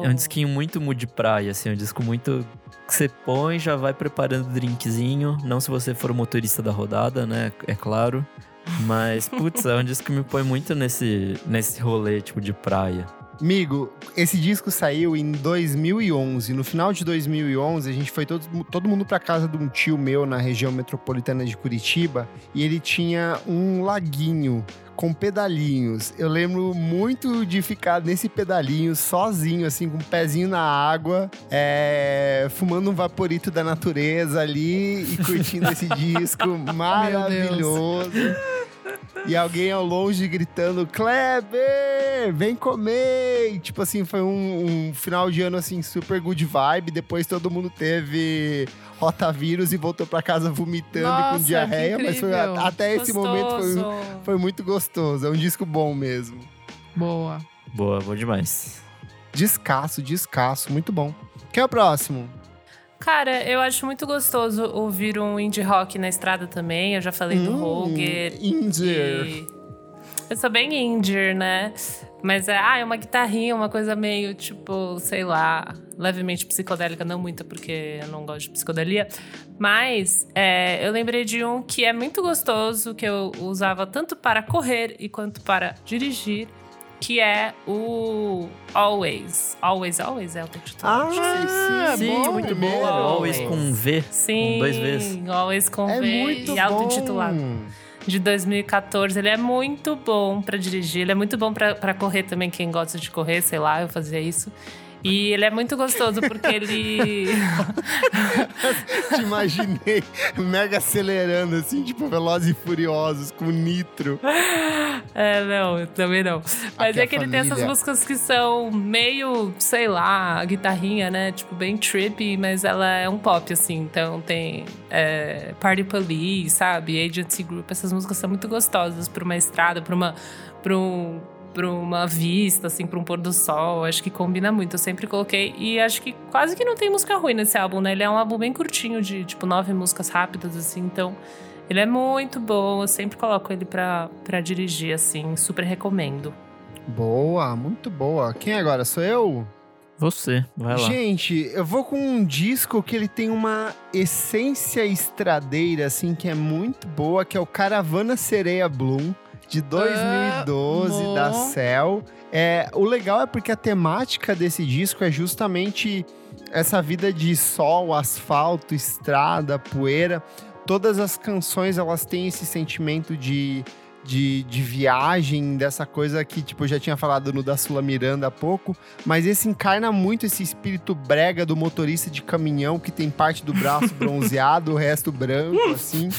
É um disquinho muito mood de praia, assim, é um disco muito. que você põe, já vai preparando o drinkzinho. Não se você for o motorista da rodada, né? É claro. Mas, putz, é um disco que me põe muito nesse, nesse rolê, tipo, de praia. Amigo, esse disco saiu em 2011. No final de 2011, a gente foi todo, todo mundo pra casa de um tio meu na região metropolitana de Curitiba e ele tinha um laguinho com pedalinhos. Eu lembro muito de ficar nesse pedalinho sozinho, assim, com o pezinho na água, é, fumando um vaporito da natureza ali e curtindo esse disco maravilhoso. E alguém ao longe gritando, Kleber, vem comer! E, tipo assim, foi um, um final de ano, assim, super good vibe. Depois todo mundo teve rotavírus e voltou pra casa vomitando e Nossa, com diarreia. Mas foi, até esse momento foi, Gostoso. foi muito gostoso. É um disco bom mesmo. Boa. Boa, bom demais. Descasso, descasso, muito bom. Quem é o próximo? Cara, eu acho muito gostoso ouvir um indie rock na estrada também. Eu já falei do Hum, Roger. Indie. E Eu sou bem indie, né? Mas é, ah, é uma guitarrinha, uma coisa meio tipo, sei lá, levemente psicodélica, não muito, porque eu não gosto de psicodelia. Mas é, eu lembrei de um que é muito gostoso, que eu usava tanto para correr e quanto para dirigir, que é o Always. Always, Always é o título. Ah, sim, Sim, bom, muito primeiro. bom. Always com V. Sim, Com dois Vs. Always com É V muito e bom. auto-intitulado. de 2014. Ele é muito bom pra dirigir, ele é muito bom pra correr também, quem gosta de correr, sei lá, eu fazia isso. E ele é muito gostoso porque ele. Te imaginei mega acelerando, assim, tipo Velozes e Furiosos, com nitro. é, não, também não. Mas Aqui é que ele tem essas família. músicas que são meio, sei lá, guitarrinha, né? Tipo, bem trippy, mas ela é um pop, assim. Então tem é, Party Police, sabe? Agency Group. Essas músicas são muito gostosas pra uma estrada, pra uma. Pra um, pra uma vista, assim, pra um pôr do sol. Acho que combina muito. Eu sempre coloquei. E acho que quase que não tem música ruim nesse álbum, né? Ele é um álbum bem curtinho, de tipo nove músicas rápidas, assim. Então, ele é muito bom. Eu sempre coloco ele pra, pra dirigir, assim. Super recomendo. Boa, muito boa. Quem agora? Sou eu? Você, vai lá. Gente, eu vou com um disco que ele tem uma essência estradeira, assim, que é muito boa, que é o Caravana Sereia Bloom, de 2012, Amo. da Cell. É, o legal é porque a temática desse disco é justamente essa vida de sol, asfalto, estrada, poeira. Todas as canções, elas têm esse sentimento de... De, de viagem, dessa coisa que, tipo, eu já tinha falado no da Sula Miranda há pouco, mas esse encarna muito esse espírito brega do motorista de caminhão que tem parte do braço bronzeado, o resto branco, assim.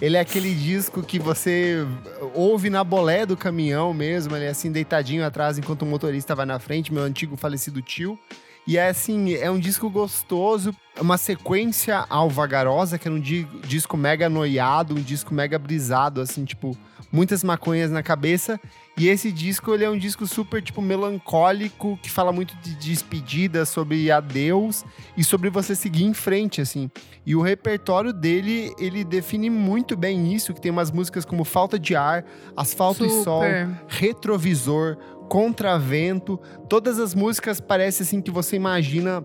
Ele é aquele disco que você ouve na bolé do caminhão mesmo, ele é assim deitadinho atrás enquanto o motorista vai na frente, meu antigo falecido tio. E é assim, é um disco gostoso, uma sequência alvagarosa, que era um di- disco mega noiado, um disco mega brisado, assim, tipo, muitas maconhas na cabeça. E esse disco, ele é um disco super, tipo, melancólico, que fala muito de despedida, sobre adeus e sobre você seguir em frente, assim. E o repertório dele, ele define muito bem isso, que tem umas músicas como Falta de Ar, Asfalto e Sol, Super. Retrovisor, Contravento. Todas as músicas parecem assim que você imagina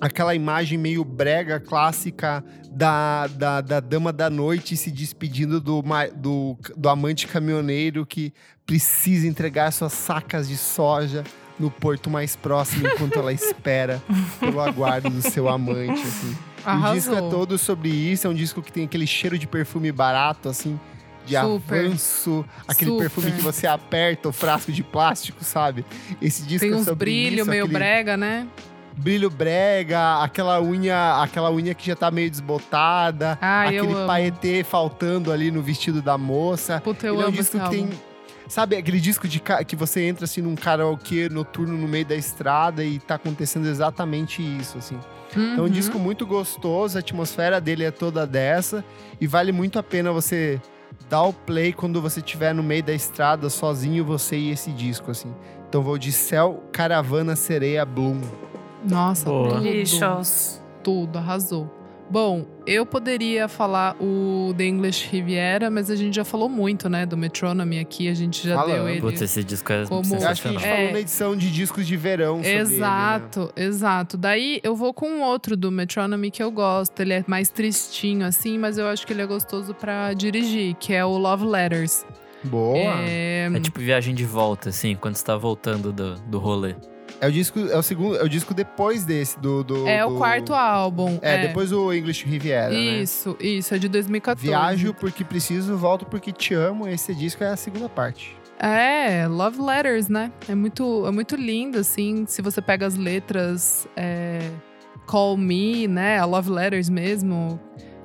aquela imagem meio brega clássica da, da, da dama da noite se despedindo do, do, do amante caminhoneiro que precisa entregar suas sacas de soja no porto mais próximo enquanto ela espera pelo aguardo do seu amante, assim. O disco é todo sobre isso, é um disco que tem aquele cheiro de perfume barato, assim, de Super. avanço, aquele Super. perfume que você aperta o frasco de plástico, sabe? Esse disco Tem é uns sobre brilho isso, meio aquele brega, né? Brilho brega, aquela unha, aquela unha que já tá meio desbotada, Ah, aquele amo. paetê faltando ali no vestido da moça. Puta, eu Ele é um amo disco que tem. Sabe aquele disco de que você entra assim num karaokê noturno no meio da estrada e tá acontecendo exatamente isso, assim. Então, é um Uhum. disco muito gostoso, a atmosfera dele é toda dessa e vale muito a pena você dar o play quando você estiver no meio da estrada sozinho, você e esse disco, assim. Então vou de Céu, Caravana, Sereia, Bloom. Nossa, Boa. tudo. Lixos. Tudo, arrasou. Bom, eu poderia falar o The English Riviera, mas a gente já falou muito, né, do Metronomy aqui, a gente já Falamos. deu ele. Putz, esse disco é Como- Eu acho que a gente. É. falou na edição de discos de verão sobre ele, né? Exato, exato. Daí eu vou com um outro do Metronomy que eu gosto. Ele é mais tristinho, assim, mas eu acho que ele é gostoso pra dirigir, que é o Love Letters. Boa. É, É tipo viagem de volta, assim, quando você tá voltando do, do rolê. É o disco, é o segundo, é o disco depois desse do, do é do- o quarto álbum. É, depois o English Riviera, né? Isso, isso, é de 2014. Viajo porque preciso, volto porque te amo. Esse disco é a segunda parte. É, Love Letters, né? É muito, é muito lindo, assim. Se você pega as letras, é, Call Me, né? A Love Letters mesmo.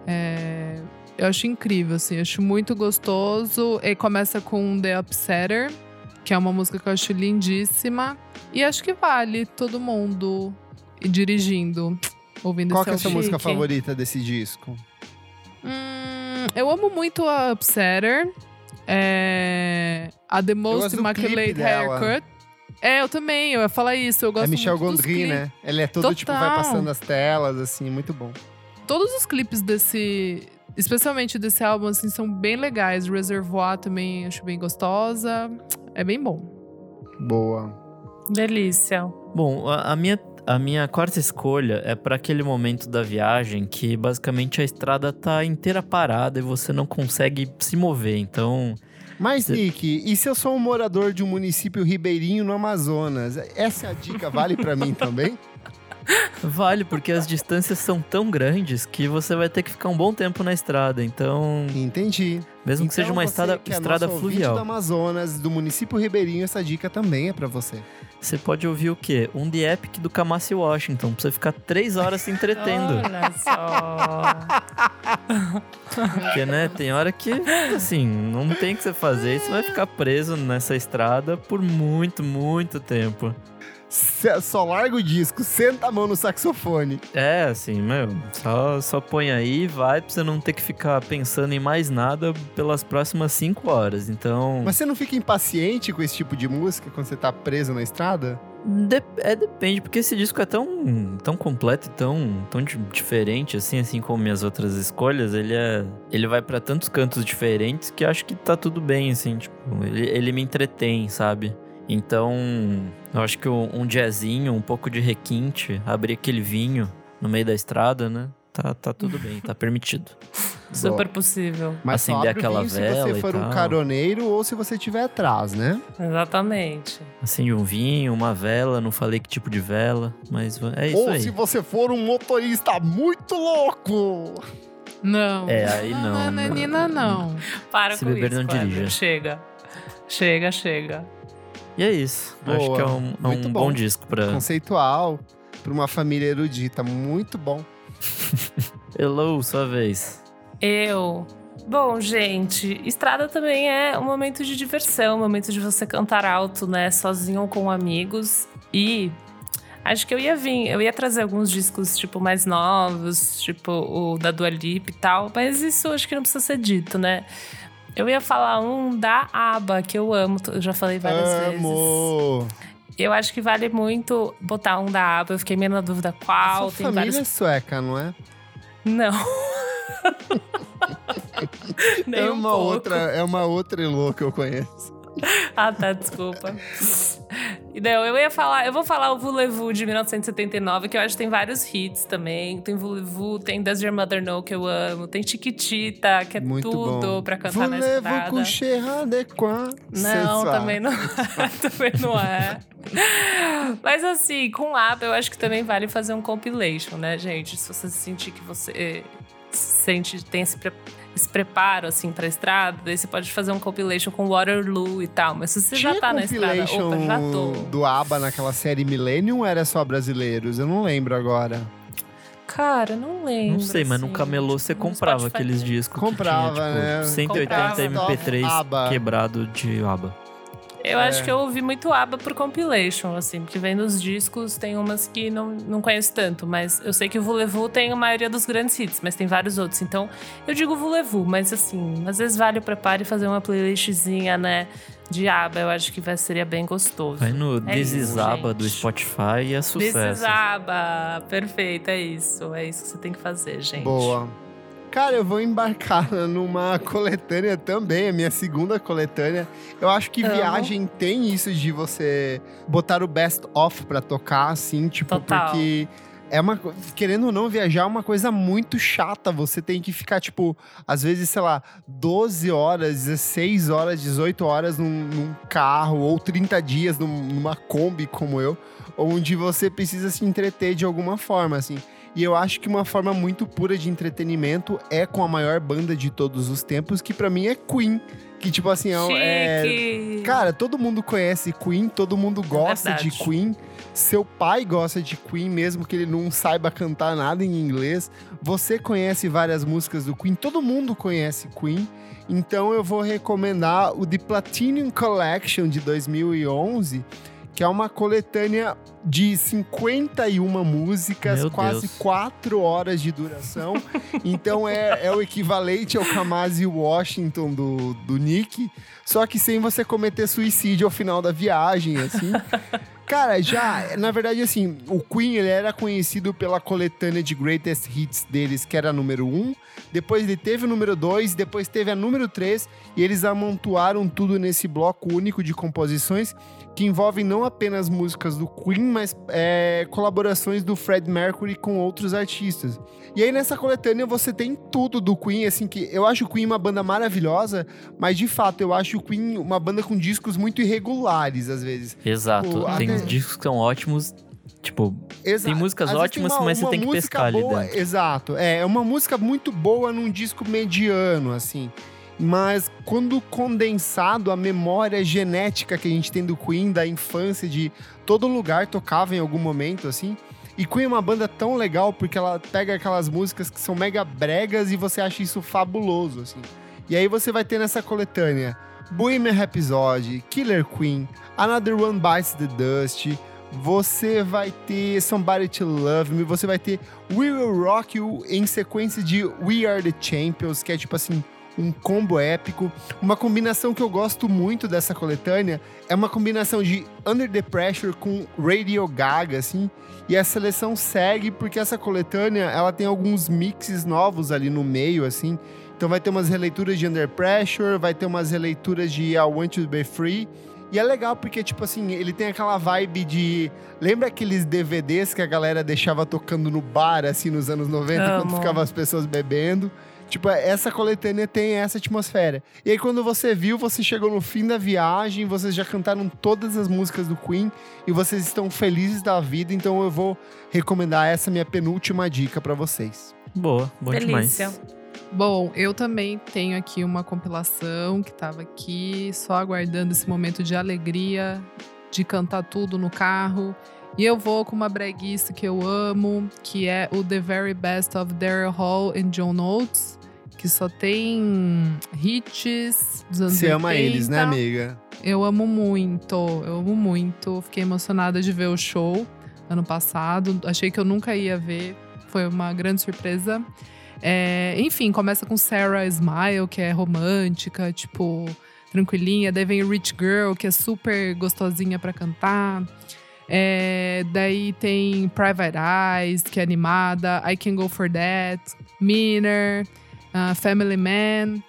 é, eu acho incrível, assim. Eu acho muito gostoso. E começa com The Upsetter, que é uma música que eu acho lindíssima. E acho que vale todo mundo ir dirigindo, ouvindo Qual esse que é a sua música favorita desse disco? Hum, eu amo muito a Upsetter. É, a The Most Immaculate. Haircut. É, eu também, eu ia falar isso. Eu gosto é Michel Gondry, né? Ele é todo, tipo, vai Total. passando as telas, assim, muito bom. Todos os clipes desse, especialmente desse álbum, assim, são bem legais. Reservoir também acho bem gostosa. É bem bom. Boa. Delícia. Bom, a, a minha, a minha quarta escolha é para aquele momento da viagem que basicamente a estrada tá inteira parada e você não consegue se mover. Então, Mas, Cê- Nick, e se eu sou um morador de um município ribeirinho no Amazonas? Essa é a dica vale pra mim também? vale porque as distâncias são tão grandes que você vai ter que ficar um bom tempo na estrada. Então, Entendi. mesmo que seja Então, uma estrada, que é estrada fluvial. do Amazonas, do município ribeirinho, essa dica também é pra você. Você pode ouvir o quê? Um The Epic do Kamasi Washington, pra você ficar três horas se entretendo. Olha só. Porque, né, tem hora que, assim, não tem o que você fazer e você vai ficar preso nessa estrada por muito, muito tempo. Só larga o disco, senta a mão no saxofone. É, assim, meu, só, só põe aí e vai pra você não ter que ficar pensando em mais nada pelas próximas cinco horas. Então, Mas você não fica impaciente com esse tipo de música quando você tá preso na estrada? de- é, depende, porque esse disco é tão, tão completo e tão, tão di- diferente, assim, assim como minhas outras escolhas. Ele é. Ele vai pra tantos cantos diferentes que acho que tá tudo bem, assim, tipo, ele, ele me entretém, sabe? Então, eu acho que um, um jazzinho, um pouco de requinte, abrir aquele vinho no meio da estrada, né? Tá, tá tudo bem, tá permitido. Super possível. Mas só Acender abre o aquela vinho se vela você e for um caroneiro ou se você estiver atrás, né? Exatamente. Acende um vinho, uma vela, não falei que tipo de vela, mas é isso ou aí. se você for um motorista muito louco. Não. É, aí não, Não, né? Nina, não. Para Se com beber, isso, não dirija. Chega. Chega, chega. E é isso. Boa, Acho que é um, é muito um bom. bom disco pra. Conceitual, pra uma família erudita. Muito bom. Hello, sua vez. Eu. Bom, gente, estrada também é um momento de diversão, um momento de você cantar alto, né? Sozinho ou com amigos. E acho que eu ia vir, eu ia trazer alguns discos, tipo, mais novos, tipo o da Dua Lipa e tal, mas isso acho que não precisa ser dito, né? Eu ia falar um da ABBA, que eu amo, eu já falei várias vezes. Amo. Eu acho que vale muito botar um da ABBA, eu fiquei meio na dúvida A qual, sua tem família vários é sueca, não é? Não. Nem é um uma pouco. outra, é uma outra Elô que eu conheço. Ah, tá, desculpa. E Não, eu ia falar, eu vou falar o Voulez-Vous de 1979, que eu acho que tem vários hits também. Tem Voulez-Vous, tem Does Your Mother Know, que eu amo. Tem Chiquitita, que é Muito tudo bom. pra cantar na Voulez-vous estrada. adequat. Não, também não, também não é. Mas assim, com ABBA, eu acho que também vale fazer um compilation, né, gente? Se você sentir que você eh, se sente, tem esse, esse preparo, assim, pra estrada, daí você pode fazer um compilation com Waterloo e tal. Mas se você Tinha já tá na estrada, opa, já tô. do ABBA naquela série Millennium ou era só brasileiros? Eu não lembro agora. Cara, não lembro. Não sei, mas no assim, camelô tipo, você comprava Spotify. aqueles discos Comprava, que tinha, né? tipo, 180 Comprava. MP3 ABBA. quebrado de aba. Eu É. acho que eu ouvi muito ABBA por compilation, assim, porque vem nos discos, tem umas que não, não conheço tanto, mas eu sei que o Voulez-Vous tem a maioria dos grandes hits, mas tem vários outros. Então, eu digo Voulez-Vous, mas assim, às vezes vale o preparo e fazer uma playlistzinha, né, de ABBA, eu acho que vai, seria bem gostoso. Vai no É do. Spotify e é This sucesso. is ABBA, perfeito, é isso, é isso que você tem que fazer, gente. Boa. Cara, eu vou embarcar numa coletânea também, a minha segunda coletânea. Eu acho que Amo. viagem tem isso de você botar o best of pra tocar, assim, tipo, Total. porque é uma. Querendo ou não, viajar é uma coisa muito chata. Você tem que ficar, tipo, às vezes, sei lá, 12 horas, 16 horas, 18 horas num, num carro, ou 30 dias num- numa Kombi como eu, onde você precisa se entreter de alguma forma, assim. E eu acho que uma forma muito pura de entretenimento é com a maior banda de todos os tempos, que pra mim é Queen. Que, tipo assim, é- é. Cara, todo mundo conhece Queen, todo mundo gosta de verdade. Queen. Seu pai gosta de Queen, mesmo que ele não saiba cantar nada em inglês. Você conhece várias músicas do Queen, todo mundo conhece Queen. Então eu vou recomendar o The Platinum Collection de 2011, que é uma coletânea de 51 músicas, Meu quase Deus. 4 horas de duração. então é, é o equivalente ao Kamasi Washington do, do Nick, só que sem você cometer suicídio ao final da viagem, assim. Cara, já, na verdade, assim, o Queen ele era conhecido pela coletânea de greatest hits deles, que era a número 1. Depois ele teve o número 2, depois teve a número 3, e eles amontoaram tudo nesse bloco único de composições que envolvem não apenas músicas do Queen, mas é, colaborações do Fred Mercury com outros artistas. E aí nessa coletânea você tem tudo do Queen, assim, que eu acho o Queen uma banda maravilhosa, mas de fato eu acho o Queen uma banda com discos muito irregulares às vezes. Exato. Pô, Tem até- discos são ótimos. Tipo, Exa- Tem músicas vezes tem ótimas, uma- mas você uma tem que pescar ali dentro. Exato. É, é uma música muito boa num disco mediano, assim. Mas quando condensado a memória genética que a gente tem do Queen, da infância, de todo lugar tocava em algum momento, assim. E Queen é uma banda tão legal porque ela pega aquelas músicas que são mega bregas e você acha isso fabuloso, assim. E aí você vai ter nessa coletânea Bohemian Rhapsody, Killer Queen, Another One Bites the Dust, você vai ter Somebody to Love Me, você vai ter We Will Rock You em sequência de We Are the Champions, que é tipo assim, um combo épico. Uma combinação que eu gosto muito dessa coletânea é uma combinação de Under the Pressure com Radio Gaga, assim. E a seleção segue porque essa coletânea, ela tem alguns mixes novos ali no meio, assim. Então vai ter umas releituras de Under Pressure, vai ter umas releituras de I Want to Be Free. E é legal porque, tipo assim, ele tem aquela vibe de. Lembra aqueles DVDs que a galera deixava tocando no bar, assim, nos anos 90, quando Amo. ficavam as pessoas bebendo? Tipo, essa coletânea tem essa atmosfera. E aí, quando você viu, você chegou no fim da viagem, vocês já cantaram todas as músicas do Queen e vocês estão felizes da vida, então eu vou recomendar essa minha penúltima dica pra vocês. boa, bom Delícia. demais. Bom, eu também tenho aqui uma compilação que tava aqui, só aguardando esse momento de alegria, de cantar tudo no carro. E eu vou com uma breguice que eu amo, que é o The Very Best of Daryl Hall and John Oates, que só tem hits dos anos Você ama 80. eles, né, amiga? Eu amo muito, eu amo muito. Fiquei emocionada de ver o show ano passado. Achei que eu nunca ia ver. Foi uma grande surpresa. É, enfim, começa com Sarah Smile, que é romântica, tipo, tranquilinha. Daí vem Rich Girl, que é super gostosinha pra cantar. É, daí tem Private Eyes, que é animada. I Can Go For That. Miner. ah, Family Man.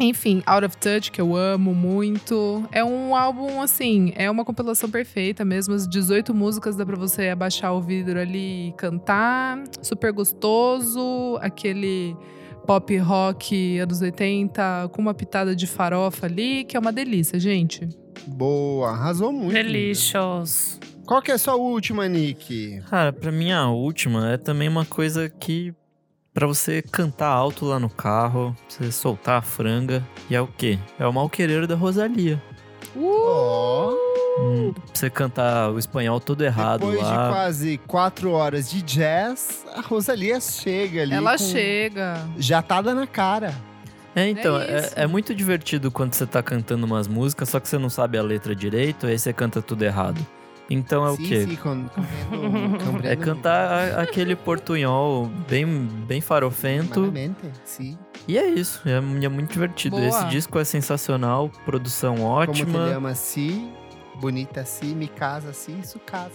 Enfim, Out of Touch, que eu amo muito. É um álbum, assim, é uma compilação perfeita mesmo. As 18 músicas dá pra você abaixar o vidro ali e cantar. Super gostoso. Aquele pop rock anos 80 com uma pitada de farofa ali, que é uma delícia, gente. Boa, arrasou muito. Delicious. Qual que é a sua última, Nick? Cara, pra mim a última é também uma coisa que. Pra você cantar alto lá no carro, pra você soltar a franga. E é o quê? É o mal querer da Rosalia. Ó, Hum, pra você cantar o espanhol todo errado depois lá. de quase quatro horas de jazz, a Rosalia chega ali. Ela com- chega. Já tá dando a cara. É, então, É é, é muito divertido quando você tá cantando umas músicas, só que você não sabe a letra direito, aí você canta tudo errado. Então é o sim, quê? Sim, com, compreendo É cantar a- aquele portunhol bem, bem farofento. Sim. E é isso, é, é muito divertido. Boa. Esse disco é sensacional, produção Como ótima. te ama assim, bonita assim, me casa assim, isso casa.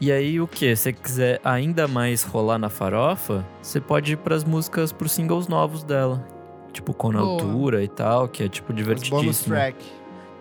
E aí, o que? Se você quiser ainda mais rolar na farofa, você pode ir pras músicas, pros singles novos dela. Tipo, Com Boa. Altura e tal, que é tipo Os bonus divertidíssimo. track.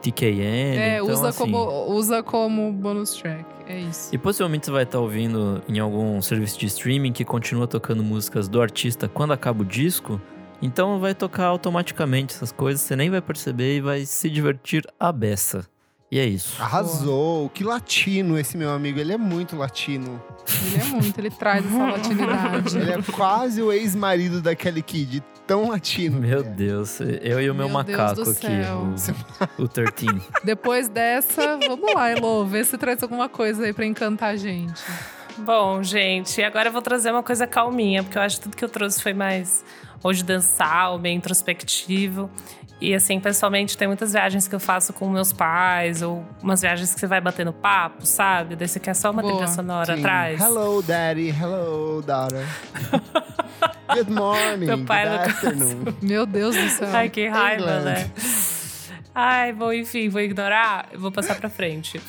TKN. É, então, usa, assim, como, usa como bonus track. É isso. E possivelmente você vai estar ouvindo em algum serviço de streaming que continua tocando músicas do artista quando acaba o disco. Então vai tocar automaticamente essas coisas, você nem vai perceber e vai se divertir a beça. E é isso. Arrasou. Que latino esse meu amigo. Ele é muito latino. Ele é muito, ele traz essa latinidade. Ele é quase o ex-marido da Kelly Kid. Tão latino. Meu é. Deus, eu e o meu, Meu Deus macaco do aqui, céu. o, o 13. Depois dessa, vamos lá, Elo, vê se traz alguma coisa aí pra encantar a gente. Bom, gente, agora eu vou trazer uma coisa calminha, porque eu acho que tudo que eu trouxe foi mais hoje dançar, bem introspectivo. E assim, pessoalmente, tem muitas viagens que eu faço com meus pais, ou umas viagens que você vai batendo papo, sabe? Daí você quer só uma Boa. trilha sonora Sim. atrás. Hello, daddy. Hello, daughter. Good morning. Meu pai Good no afternoon. Meu Deus do céu. Ai, que raiva, England. né? Ai, bom, enfim, vou ignorar, vou passar pra frente.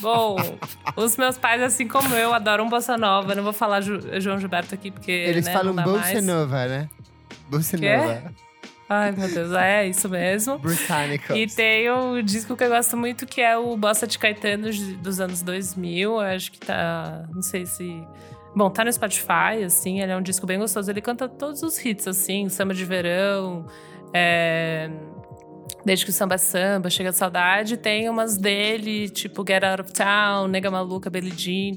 bom, os meus pais, assim como eu, adoram bossa nova. Não vou falar Ju- João Gilberto aqui, porque. Eles né, falam não dá Bossa mais. Nova, né? Quê? Nova. Ai, meu Deus, é isso mesmo. Britannicals. E tem um disco que eu gosto muito, que é o Bossa de Caetano dos anos 2000. Eu acho que tá. Não sei se. Bom, tá no Spotify, assim. Ele é um disco bem gostoso. Ele canta todos os hits, assim: Samba de Verão, é, Desde que o Samba é Samba, Chega de Saudade. Tem umas dele, tipo Get Out of Town, Nega Maluca, Billie Jean.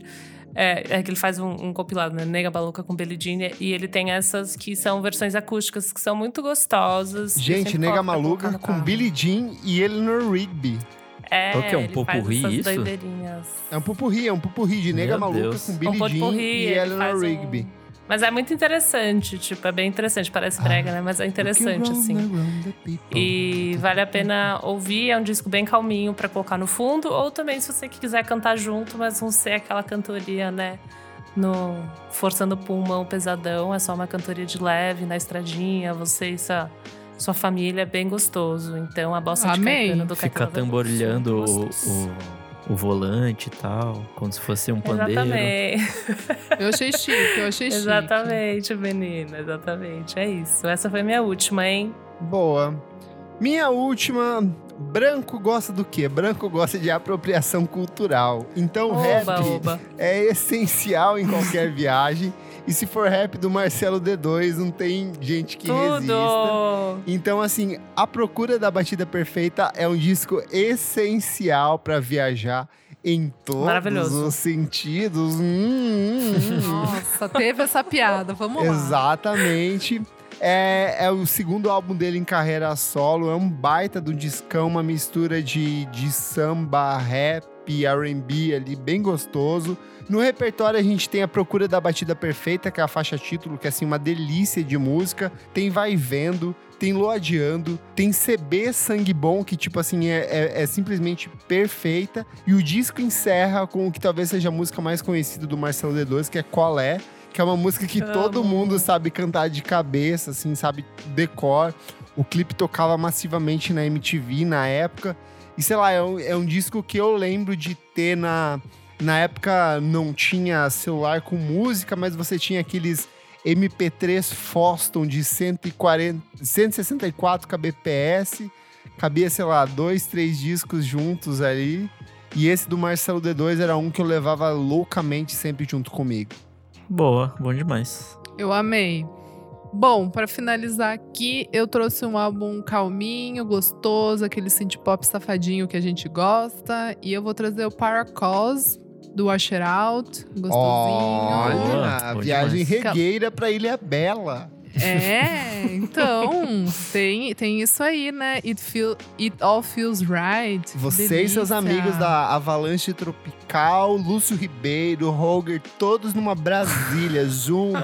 É, é que ele faz um, um compilado, né? Nega Maluca com Jean. E ele tem essas que são versões acústicas, que são muito gostosas. Gente, Nega Maluca com. Billie Jean e Eleanor Rigby. É, Qual que é, um ele faz popurrí essas isso? doideirinhas. É um pupurri, é um pupurri de Nega Meu Maluca Deus. com Um Billie Jean e ele Eleanor um- Rigby. Mas é muito interessante, tipo, é bem interessante. Parece brega, né? Mas é interessante, assim. E vale a pena ouvir, é um disco bem calminho pra colocar no fundo, ou também se você quiser cantar junto, mas não ser aquela cantoria, né? No forçando o pulmão pesadão, é só uma cantoria de leve na estradinha, você e sua, sua família é bem gostoso. Então a bossa de Amei. Caetano do Fica tamborilhando o, o, o volante e tal, como se fosse um pandeiro. Exatamente. Eu achei chique, eu achei chique. Exatamente, menina, exatamente. É isso. Essa foi minha última, hein? Boa. Minha última. Branco gosta do quê? Branco gosta de apropriação cultural. Então, rap Oba, oba. é essencial em qualquer viagem. E se for rap do Marcelo D2, não tem gente que resista. Tudo! Então, assim, A Procura da Batida Perfeita é um disco essencial para viajar em todos os sentidos. Hum, hum, hum. Nossa, teve essa piada. Vamos lá. Exatamente. É, é o segundo álbum dele em carreira solo. É um baita do discão, uma mistura de, de samba, rap, RB ali, bem gostoso. No repertório a gente tem a Procura da Batida Perfeita, que é a faixa título, que é assim uma delícia de música. Tem Vai Vendo, tem Loadeando, tem CB Sangue Bom, que tipo assim é, é- é simplesmente perfeita. E o disco encerra com o que talvez seja a música mais conhecida do Marcelo D2, que é Qual É? Que é uma música que Amo. todo mundo sabe cantar de cabeça, assim, sabe decor. O clipe tocava massivamente na MTV na época. E sei lá, é um, é um disco que eu lembro de ter na. Na época não tinha celular com música, mas você tinha aqueles MP3 Foston de 140, 164 kbps. Cabia, sei lá, dois, três discos juntos ali. E esse do Marcelo D2 era um que eu levava loucamente sempre junto comigo. Boa, bom demais. Eu amei. Bom, pra finalizar aqui, eu trouxe um álbum calminho, gostoso, aquele synth pop safadinho que a gente gosta. E eu vou trazer o Paracause, do Washer Out. Gostosinho. Olha, Boa, viagem demais. regueira pra Ilha Bela. É, então, tem, tem isso aí, né? It, feel, it all feels right. Você e Delícia. seus amigos da Avalanche Tropical, Lúcio Ribeiro, Roger, todos numa Brasília, juntos.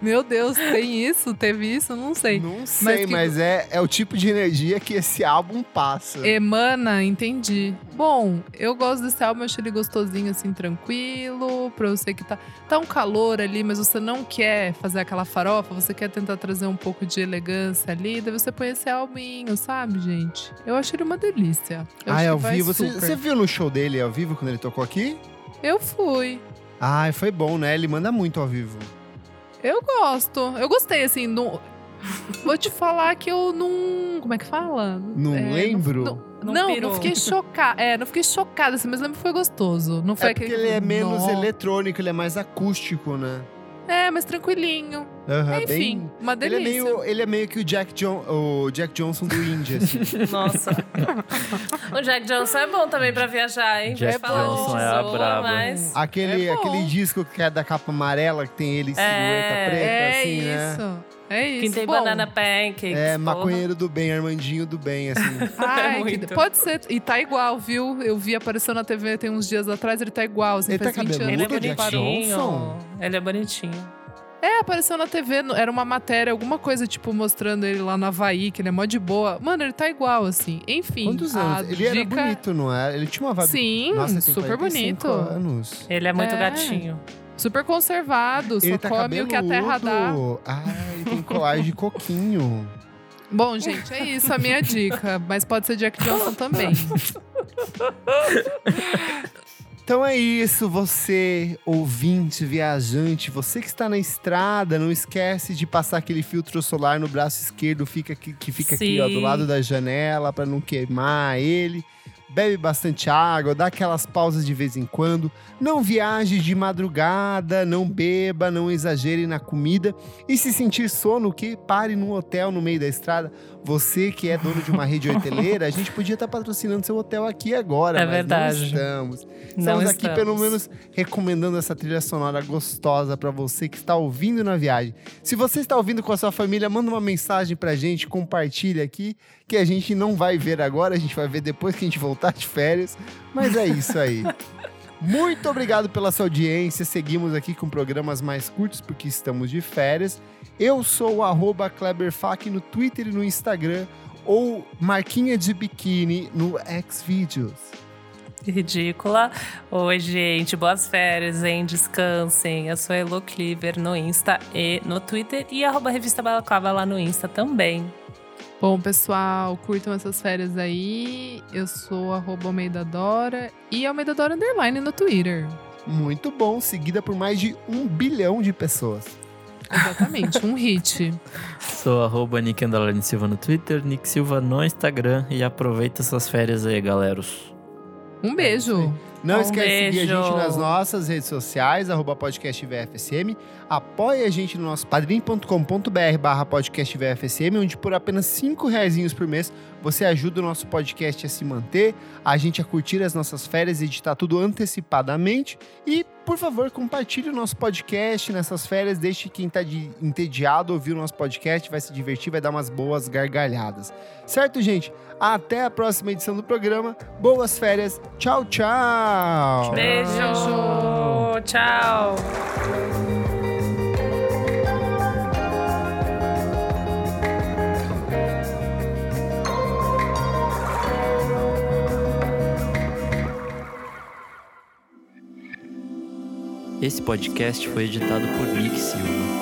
Meu Deus, tem isso? Teve isso? Não sei. Não sei, que- mas é, é o tipo de energia que esse álbum passa. Emana, entendi. Bom, eu gosto desse álbum, eu achei ele gostosinho, assim, tranquilo. Pra você que tá. Tá um calor ali, mas você não quer fazer aquela farofa, você quer tentar trazer um pouco de elegância ali, daí você põe esse albinho, sabe, gente? Eu achei ele uma delícia. Eu Ah, acho é ao vivo. Você, você viu no show dele ao vivo quando ele tocou aqui? Eu fui. Ai, foi bom, né? Ele manda muito ao vivo. Eu gosto. Eu gostei, assim. Não... Vou te falar que eu não. Como é que fala? Não lembro. Não, Não não, não, fiquei chocada. É, não fiquei chocada, assim, mas lembro que foi gostoso. Não foi É porque aquele- ele é menos eletrônico, ele é mais acústico, né? É, mas tranquilinho. Aham, Enfim, bem- uma Ele é, delícia. meio, ele é meio que o Jack, John, o Jack Johnson do Indie, assim. Nossa. o Jack Johnson é bom também pra viajar, hein? Jack Vai Johnson é a braba. Mas... Aquele, É aquele disco que é da capa amarela, que tem ele em silhueta É, preta, é assim, né? É isso. Quem tem Bom, banana pancakes. É, porra. maconheiro do bem, Armandinho do bem, assim. Ai, que- Muito. pode ser. E tá igual, viu? Eu vi apareceu na TV tem uns dias atrás, ele tá igual. Assim, Ele faz tá 20 cabeludo, Ele é anos bonitinho. Johnson? Ele é bonitinho. É, apareceu na TV, era uma matéria, alguma coisa, tipo, mostrando ele lá no Havaí, que ele é mó de boa. Mano, ele tá igual, assim. Enfim. Quantos a anos? Ele era dica- bonito, não é? Ele tinha uma vibe... Sim, Nossa, super 45 bonito. anos. Ele é muito É. gatinho. Super conservado, Ele só tá come o que a terra dá. cabeludo. Ah, ele tem colagem de coquinho. Bom, gente, é isso a minha dica. Mas pode ser Jack Johnson também. Então é isso, você ouvinte, viajante, você que está na estrada, não esquece de passar aquele filtro solar no braço esquerdo fica aqui, que fica aqui ó, do Sim. lado da janela para não queimar ele. Bebe bastante água, dá aquelas pausas de vez em quando. Não viaje de madrugada, não beba, não exagere na comida. E se sentir sono, que pare num hotel no meio da estrada. Você que é dono de uma rede hoteleira, a gente podia estar patrocinando seu hotel aqui agora, É verdade. não estamos. Não Estamos aqui estamos. pelo menos recomendando essa trilha sonora gostosa pra você que está ouvindo na viagem. Se você está ouvindo com a sua família, manda uma mensagem pra gente, compartilha aqui, que a gente não vai ver agora, a gente vai ver depois que a gente voltar de férias. Mas é isso aí. Muito obrigado pela sua audiência. Seguimos aqui com programas mais curtos porque estamos de férias. Eu sou o KleberFac no Twitter e no Instagram ou Marquinha de Biquíni no Xvideos. Ridícula. Oi, gente. Boas férias, hein? Descansem. Eu sou Elo Cleaver no Insta e no Twitter. E arroba Revista Balaclava lá no Insta também. Bom, pessoal, curtam essas férias aí. Eu sou arroba Almeida Dora e Almeida Dora Underline no Twitter. Muito bom, seguida por mais de um bilhão de pessoas. Exatamente, um hit. Sou arroba Nick Underline Silva no Twitter, Nick Silva no Instagram. E aproveita essas férias aí, galeros. Um beijo. Não Um esquece de seguir a beijo. gente nas nossas redes sociais, arroba podcast VFSM. Apoie a gente no nosso padrim.com.br barra podcast VFSM, onde por apenas cinco reaisinhos por mês você ajuda o nosso podcast a se manter, a gente a curtir as nossas férias, editar tudo antecipadamente. E, por favor, compartilhe o nosso podcast nessas férias, deixe quem está de entediado ouvir o nosso podcast, vai se divertir, vai dar umas boas gargalhadas. Certo, gente? Até a próxima edição do programa. Boas férias. Tchau, tchau. Beijo. Tchau. Tchau. Esse podcast foi editado por Nick Silva.